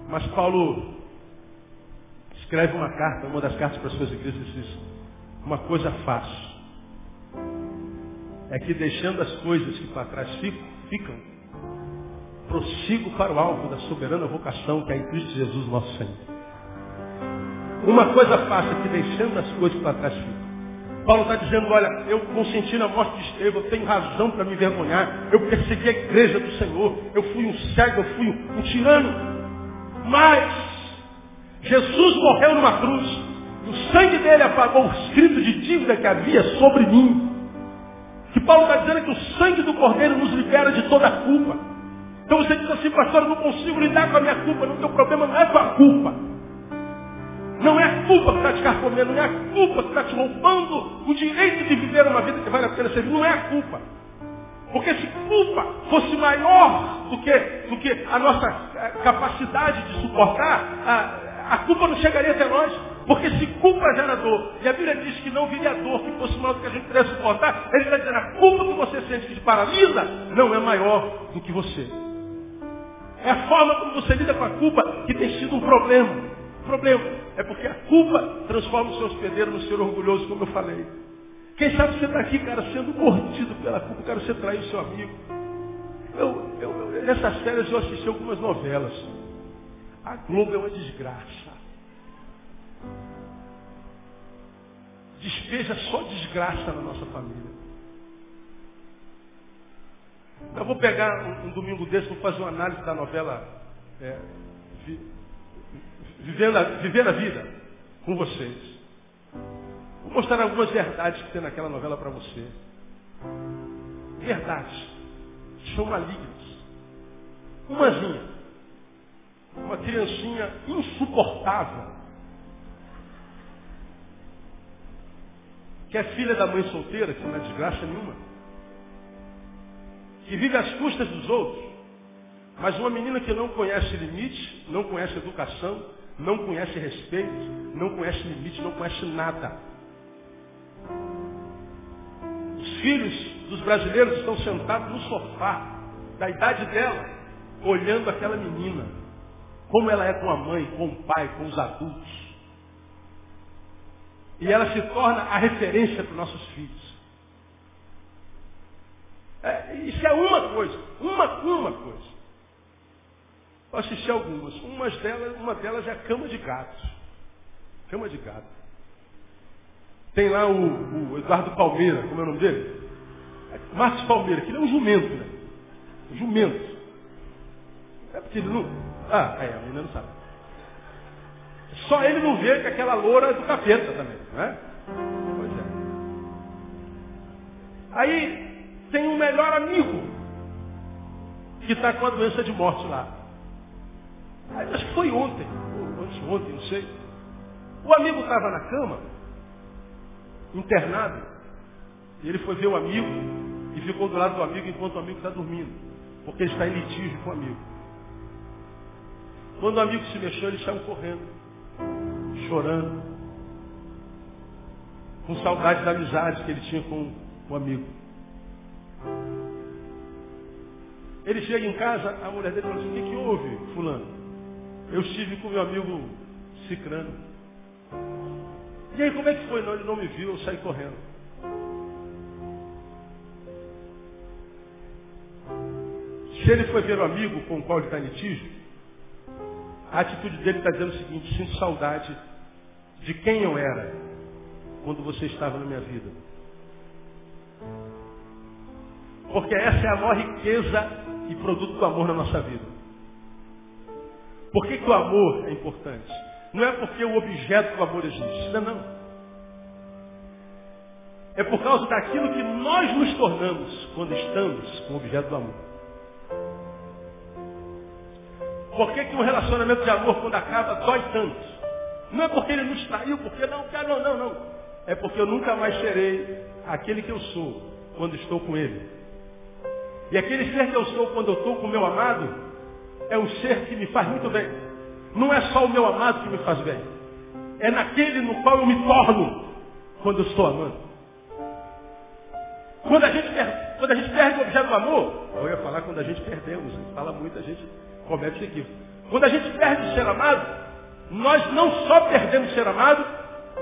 A: Mas Paulo escreve uma carta, uma das cartas para as suas igrejas, diz, uma coisa fácil. É que deixando as coisas que para trás ficam, ficam, prossigo para o alvo da soberana vocação que é em Cristo Jesus nosso Senhor. Uma coisa fácil que deixando as coisas para trás ficam. Paulo está dizendo, olha, eu consenti na morte de Estevão, eu tenho razão para me envergonhar, eu persegui a igreja do Senhor, eu fui um cego, eu fui um, tirano. Mas Jesus morreu numa cruz, o sangue dele apagou o escrito de dívida que havia sobre mim. Que Paulo está dizendo que o sangue do Cordeiro nos libera de toda a culpa. Então você diz assim, pastor, eu não consigo lidar com a minha culpa, não, teu problema não é com a culpa. Não é a culpa que está te carcomendo, não é a culpa que está te roubando o direito de viver uma vida que vale a pena ser Não é a culpa. Porque se culpa fosse maior do que, do que a nossa eh, capacidade de suportar, a, a culpa não chegaria até nós. Porque se culpa gera dor, e a Bíblia diz que não viria dor que fosse maior do que a gente pudesse suportar, ele está dizendo a culpa que você sente que te paralisa não é maior do que você. É a forma como você lida com a culpa que tem sido um problema. Problema é porque a culpa transforma o seu hospedeiro no ser orgulhoso, como eu falei. Quem sabe você está aqui, cara, sendo mordido pela culpa, cara, você traiu seu amigo. Eu, eu, eu, nessas férias eu assisti algumas novelas. A Globo é uma desgraça. Despeja só desgraça na nossa família. Eu vou pegar um, um domingo desse, vou fazer uma análise da novela é, vivendo, a, a Vida com vocês. Vou mostrar algumas verdades que tem naquela novela para você. Verdades. São malignas. Umazinha. Uma criancinha insuportável. Que é filha da mãe solteira, que não é desgraça nenhuma. Que vive às custas dos outros. Mas uma menina que não conhece limite, não conhece educação, não conhece respeito, não conhece limite, não conhece nada. Os filhos dos brasileiros estão sentados no sofá, da idade dela, olhando aquela menina. Como ela é com a mãe, com o pai, com os adultos. E ela se torna a referência para os nossos filhos. É, isso é uma coisa, uma, uma coisa. Eu assisti algumas. Umas delas, uma delas é a cama de gato. Cama de gato. Tem lá o, o Eduardo Palmeira, como é o nome dele? Marcos Palmeira, que ele é um jumento, né? Jumento. É porque ele não. Ah, é, não sabe. Só ele não vê que aquela loura é do capeta também, não é? Pois é. Aí tem um melhor amigo que está com a doença de morte lá. Acho que foi ontem, ou antes ontem, não sei. O amigo estava na cama, internado. E ele foi ver o amigo e ficou do lado do amigo enquanto o amigo está dormindo. Porque ele está em litígio com o amigo. Quando o amigo se mexeu, ele saiu correndo, chorando, com saudade da amizade que ele tinha com o amigo. Ele chega em casa, a mulher dele fala assim, o que, que houve, fulano? Eu estive com meu amigo Cicrano. E aí, como é que foi? Não, ele não me viu, eu saí correndo. Se ele foi ver o amigo com o qual ele está em litígio, a atitude dele está dizendo o seguinte, sinto saudade de quem eu era quando você estava na minha vida. Porque essa é a maior riqueza e produto do amor na nossa vida. Por que, que o amor é importante? Não é porque o objeto do amor existe. Não, não. É por causa daquilo que nós nos tornamos quando estamos com o objeto do amor. Por que, que um relacionamento de amor, quando acaba, dói tanto? Não é porque ele nos traiu, porque não, cara, não, não, não. É porque eu nunca mais serei aquele que eu sou quando estou com ele. E aquele ser que eu sou quando eu estou com o meu amado é um ser que me faz muito bem. Não é só o meu amado que me faz bem. É naquele no qual eu me torno quando eu estou amando. Quando a gente, quando a gente perde o objeto do amor, eu ia falar quando a gente perdemos, fala muito, a gente comete equívoco. Quando a gente perde o ser amado, nós não só perdemos o ser amado,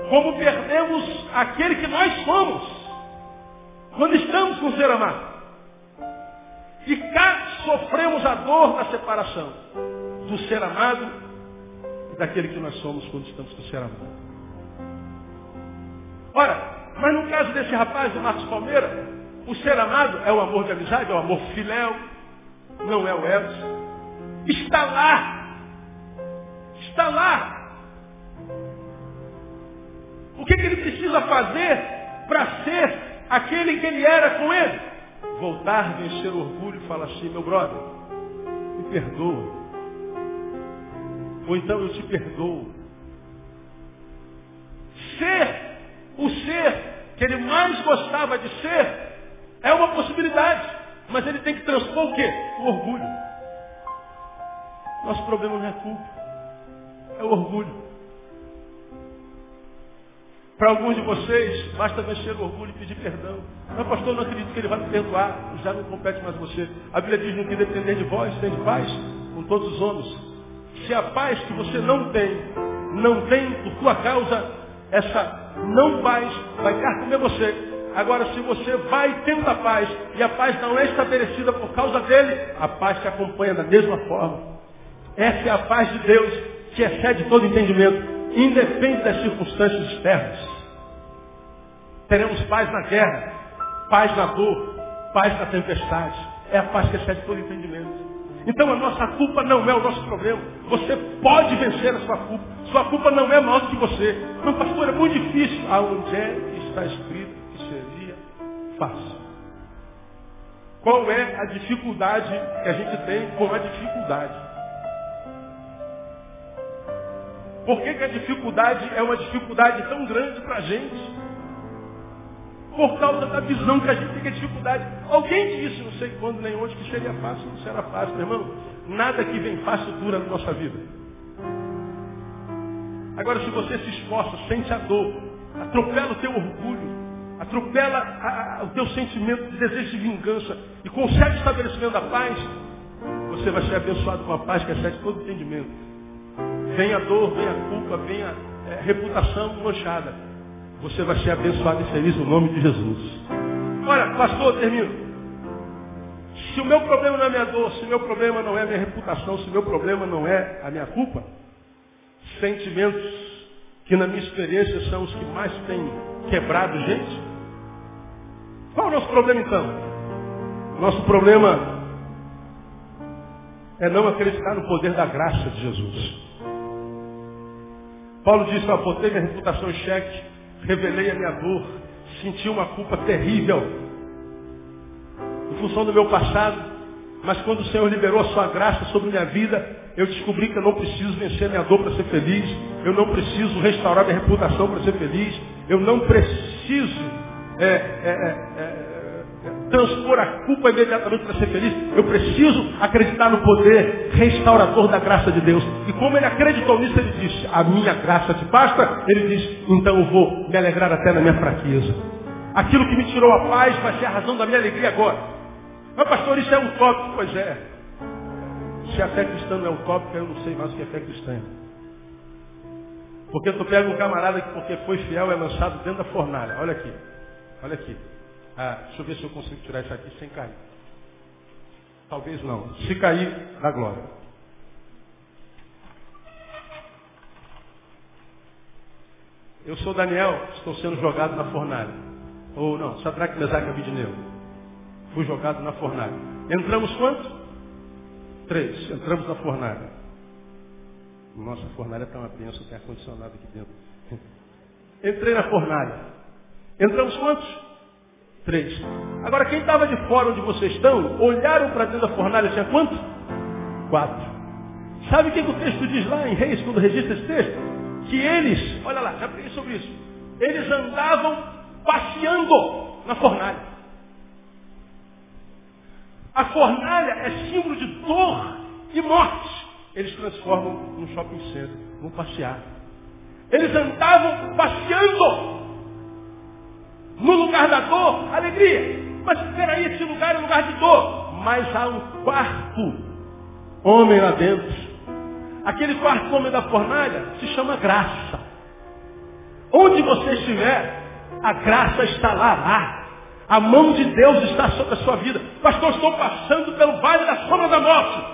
A: como perdemos aquele que nós somos. Quando estamos com o ser amado. E cá sofremos a dor da separação do ser amado e daquele que nós somos quando estamos com o ser amado. Ora, mas no caso desse rapaz, do Marcos Palmeira, o ser amado é o amor de amizade, é o amor filéu, não é o eros. Está lá. Está lá. O que, que ele precisa fazer para ser aquele que ele era com ele? Voltar, vencer o orgulho e falar assim, meu brother, me perdoa. Ou então eu te perdoo. Ser o ser que ele mais gostava de ser é uma possibilidade. Mas ele tem que transpor o quê? O orgulho. Nosso problema não é culpa. É o orgulho. Para alguns de vocês, basta vencer o orgulho e pedir perdão. Mas pastor, não acredito que ele vai me perdoar. Já não compete mais você. A Bíblia diz, no que depender de vós, tem paz com todos os homens. Se a paz que você não tem, não tem por tua causa, essa não paz vai comer você. Agora, se você vai tenta a paz, e a paz não é estabelecida por causa dele, a paz te acompanha da mesma forma. Essa é a paz de Deus, que excede todo entendimento, independe das circunstâncias externas. Teremos paz na guerra, paz na dor, paz na tempestade. É a paz que excede todo entendimento. Então a nossa culpa não é o nosso problema. Você pode vencer a sua culpa. Sua culpa não é maior do que você. Mas pastor, é muito difícil. Aonde é que está escrito que seria fácil? Qual é a dificuldade que a gente tem com a dificuldade? Por que, que a dificuldade é uma dificuldade tão grande para a gente? por causa da visão que a gente tem que dificuldade. Alguém disse, não sei quando nem onde, que seria fácil, não será fácil, meu irmão. Nada que vem fácil dura na nossa vida. Agora, se você se esforça, sente a dor, atropela o teu orgulho, atropela a, a, o teu sentimento de desejo de vingança e consegue estabelecimento da paz, você vai ser abençoado com a paz que excede todo entendimento. Vem a dor, vem a culpa, vem a é, reputação manchada você vai ser abençoado e feliz no nome de Jesus. Olha, pastor, termino. Se o meu problema não é a minha dor, se o meu problema não é a minha reputação, se o meu problema não é a minha culpa, sentimentos que na minha experiência são os que mais têm quebrado gente. Qual é o nosso problema então? Nosso problema é não acreditar no poder da graça de Jesus. Paulo disse, ó, botei minha reputação em xeque, revelei a minha dor, senti uma culpa terrível em função do meu passado, mas quando o Senhor liberou a sua graça sobre minha vida, eu descobri que eu não preciso vencer minha dor para ser feliz, eu não preciso restaurar minha reputação para ser feliz, eu não preciso é, é, é, transpor a culpa imediatamente para ser feliz. Eu preciso acreditar no poder restaurador da graça de Deus. E como ele acreditou nisso, ele disse, a minha graça te basta. Ele disse, então eu vou me alegrar até na minha fraqueza. Aquilo que me tirou a paz vai ser a razão da minha alegria agora. Mas pastor, isso é um tópico. Pois é. Se a fé cristã não é tópico, eu não sei mais o que é fé cristã. Porque tu pega um camarada que porque foi fiel é lançado dentro da fornalha. Olha aqui. Olha aqui. Ah, deixa eu ver se eu consigo tirar isso aqui sem cair. Talvez não. Se cair, dá glória. Eu sou Daniel, estou sendo jogado na fornalha. Ou não, Sadraque, Mesaque e Abidineu. Fui jogado na fornalha. Entramos quantos? Três. Entramos na fornalha. Nossa, a fornalha está uma benção, tem ar-condicionado aqui dentro. Entrei na fornalha. Entramos quantos? Três. Agora, quem estava de fora onde vocês estão, olharam para dentro da fornalha, tinha quantos? Quatro. Sabe o que, que, o texto diz lá em Reis, quando registra esse texto? Que eles, olha lá, já falei sobre isso, eles andavam passeando na fornalha. A fornalha é símbolo de dor e morte. Eles transformam num shopping center, num passear. Eles andavam passeando no lugar da dor, alegria. Mas peraí, esse lugar é lugar de dor. Mas há um quarto homem lá dentro. Aquele quarto homem da fornalha se chama graça. Onde você estiver, a graça está lá, lá. A mão de Deus está sobre a sua vida. Pastor, estou passando pelo vale da sombra da morte.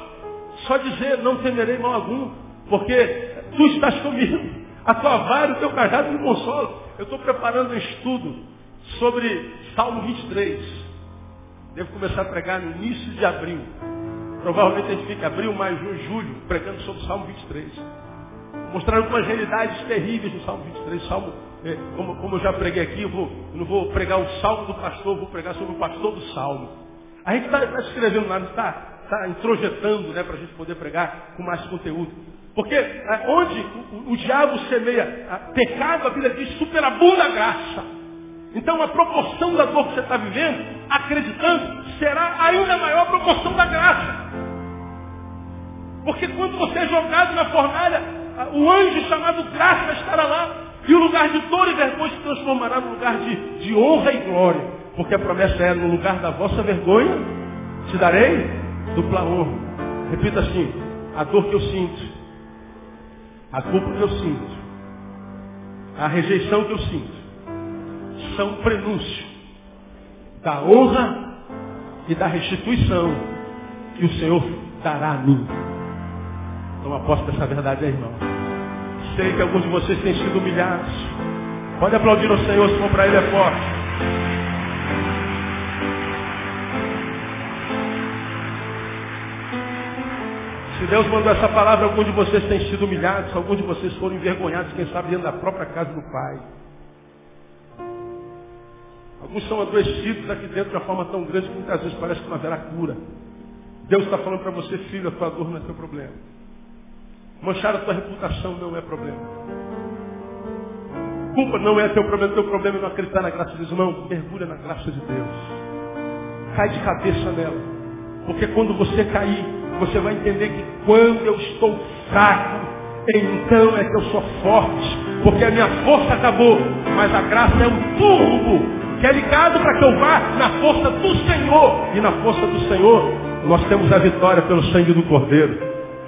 A: Só dizer, não temerei mal algum, porque tu estás comigo. A tua vara o teu cajado me consolam. Eu estou preparando um estudo sobre Salmo 23. Devo começar a pregar no início de abril. Provavelmente a gente fica abril, maio, junho, julho, pregando sobre o Salmo 23. Mostrar algumas realidades terríveis do Salmo 23. Salmo, é, como, como, eu já preguei aqui, eu, vou, eu, não vou pregar o Salmo do pastor, vou pregar sobre o pastor do Salmo. A gente está tá escrevendo lá, está tá introjetando né, para a gente poder pregar com mais conteúdo. Porque é, onde o, o, diabo semeia pecado, a Bíblia diz, superabunda a graça. Então a proporção da dor que você está vivendo, acreditando, será ainda maior a proporção da graça. Porque quando você é jogado na fornalha, o anjo chamado graça estará lá. E o lugar de dor e vergonha se transformará no lugar de, de honra e glória. Porque a promessa é, no lugar da vossa vergonha, te darei dupla honra. Repita assim, a dor que eu sinto, a culpa que eu sinto, a rejeição que eu sinto, são prenúncio da honra e da restituição que o Senhor dará a mim. Então aposto essa verdade aí, irmão. Sei que alguns de vocês têm sido humilhados. Pode aplaudir o Senhor se for para Ele é forte. Se Deus mandou essa palavra, alguns de vocês têm sido humilhados, alguns de vocês foram envergonhados, quem sabe dentro da própria casa do Pai. Alguns são adoecidos aqui dentro de uma forma tão grande que muitas vezes parece que não haverá cura. Deus está falando para você, filho, a tua dor não é teu problema. Manchar a tua reputação não é problema. Culpa não é teu problema, teu problema é não acreditar na graça de Deus. Não, mergulha na graça de Deus. Cai de cabeça nela. Porque quando você cair, você vai entender que quando eu estou fraco, então é que eu sou forte. Porque a minha força acabou, mas a graça é um turbo é ligado para que eu vá na força do Senhor. E na força do Senhor, nós temos a vitória pelo sangue do Cordeiro.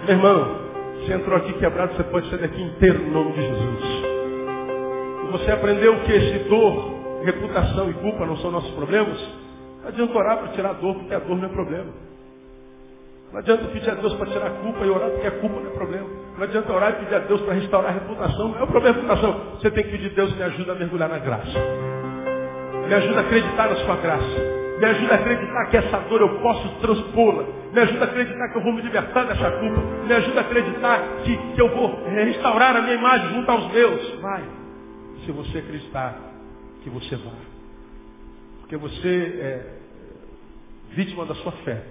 A: Meu irmão, você entrou aqui quebrado, você pode sair daqui inteiro no nome de Jesus. Você aprendeu que esse dor, reputação e culpa não são nossos problemas? Não adianta orar para tirar a dor, porque a dor não é problema. Não adianta pedir a Deus para tirar a culpa e orar porque a culpa não é problema. Não adianta orar e pedir a Deus para restaurar a reputação. Não é o problema da reputação. Você tem que pedir a Deus me ajuda a mergulhar na graça. Me ajuda a acreditar na sua graça. Me ajuda a acreditar que essa dor eu posso transpô-la. Me ajuda a acreditar que eu vou me libertar dessa culpa. Me ajuda a acreditar que, que eu vou restaurar a minha imagem junto aos meus. Vai. Se você acreditar que você vai. Porque você é vítima da sua fé.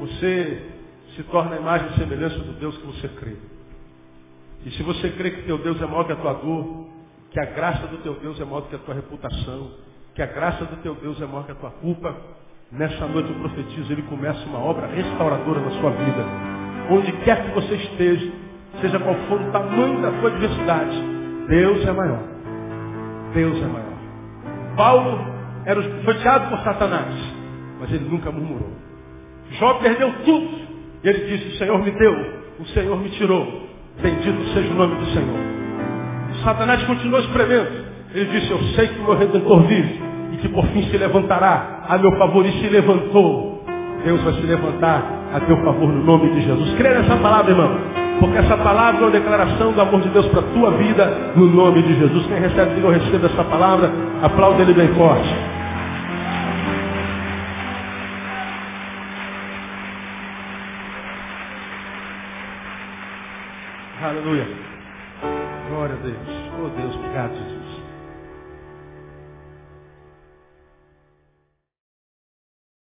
A: Você se torna a imagem e semelhança do Deus que você crê. E se você crê que teu Deus é maior que a tua dor, que a graça do teu Deus é maior do que a tua reputação, que a graça do teu Deus é maior que a tua culpa, nessa noite eu profetizo, ele começa uma obra restauradora na sua vida. Onde quer que você esteja, seja qual for o tamanho da tua adversidade, Deus é maior. Deus é maior. Paulo era chateado por Satanás, mas ele nunca murmurou. Jó perdeu tudo. E ele disse, o Senhor me deu, o Senhor me tirou. Bendito seja o nome do Senhor. Satanás continuou espremendo. Ele disse, eu sei que o meu Redentor vive e que por fim se levantará a meu favor. E se levantou. Deus vai se levantar a teu favor no nome de Jesus. Crê nessa palavra, irmão. Porque essa palavra é uma declaração do amor de Deus para a tua vida no nome de Jesus. Quem recebe, diga eu recebo essa palavra. Aplauda ele bem forte. Aleluia. Glória a Deus. Oh Deus, obrigado, Jesus.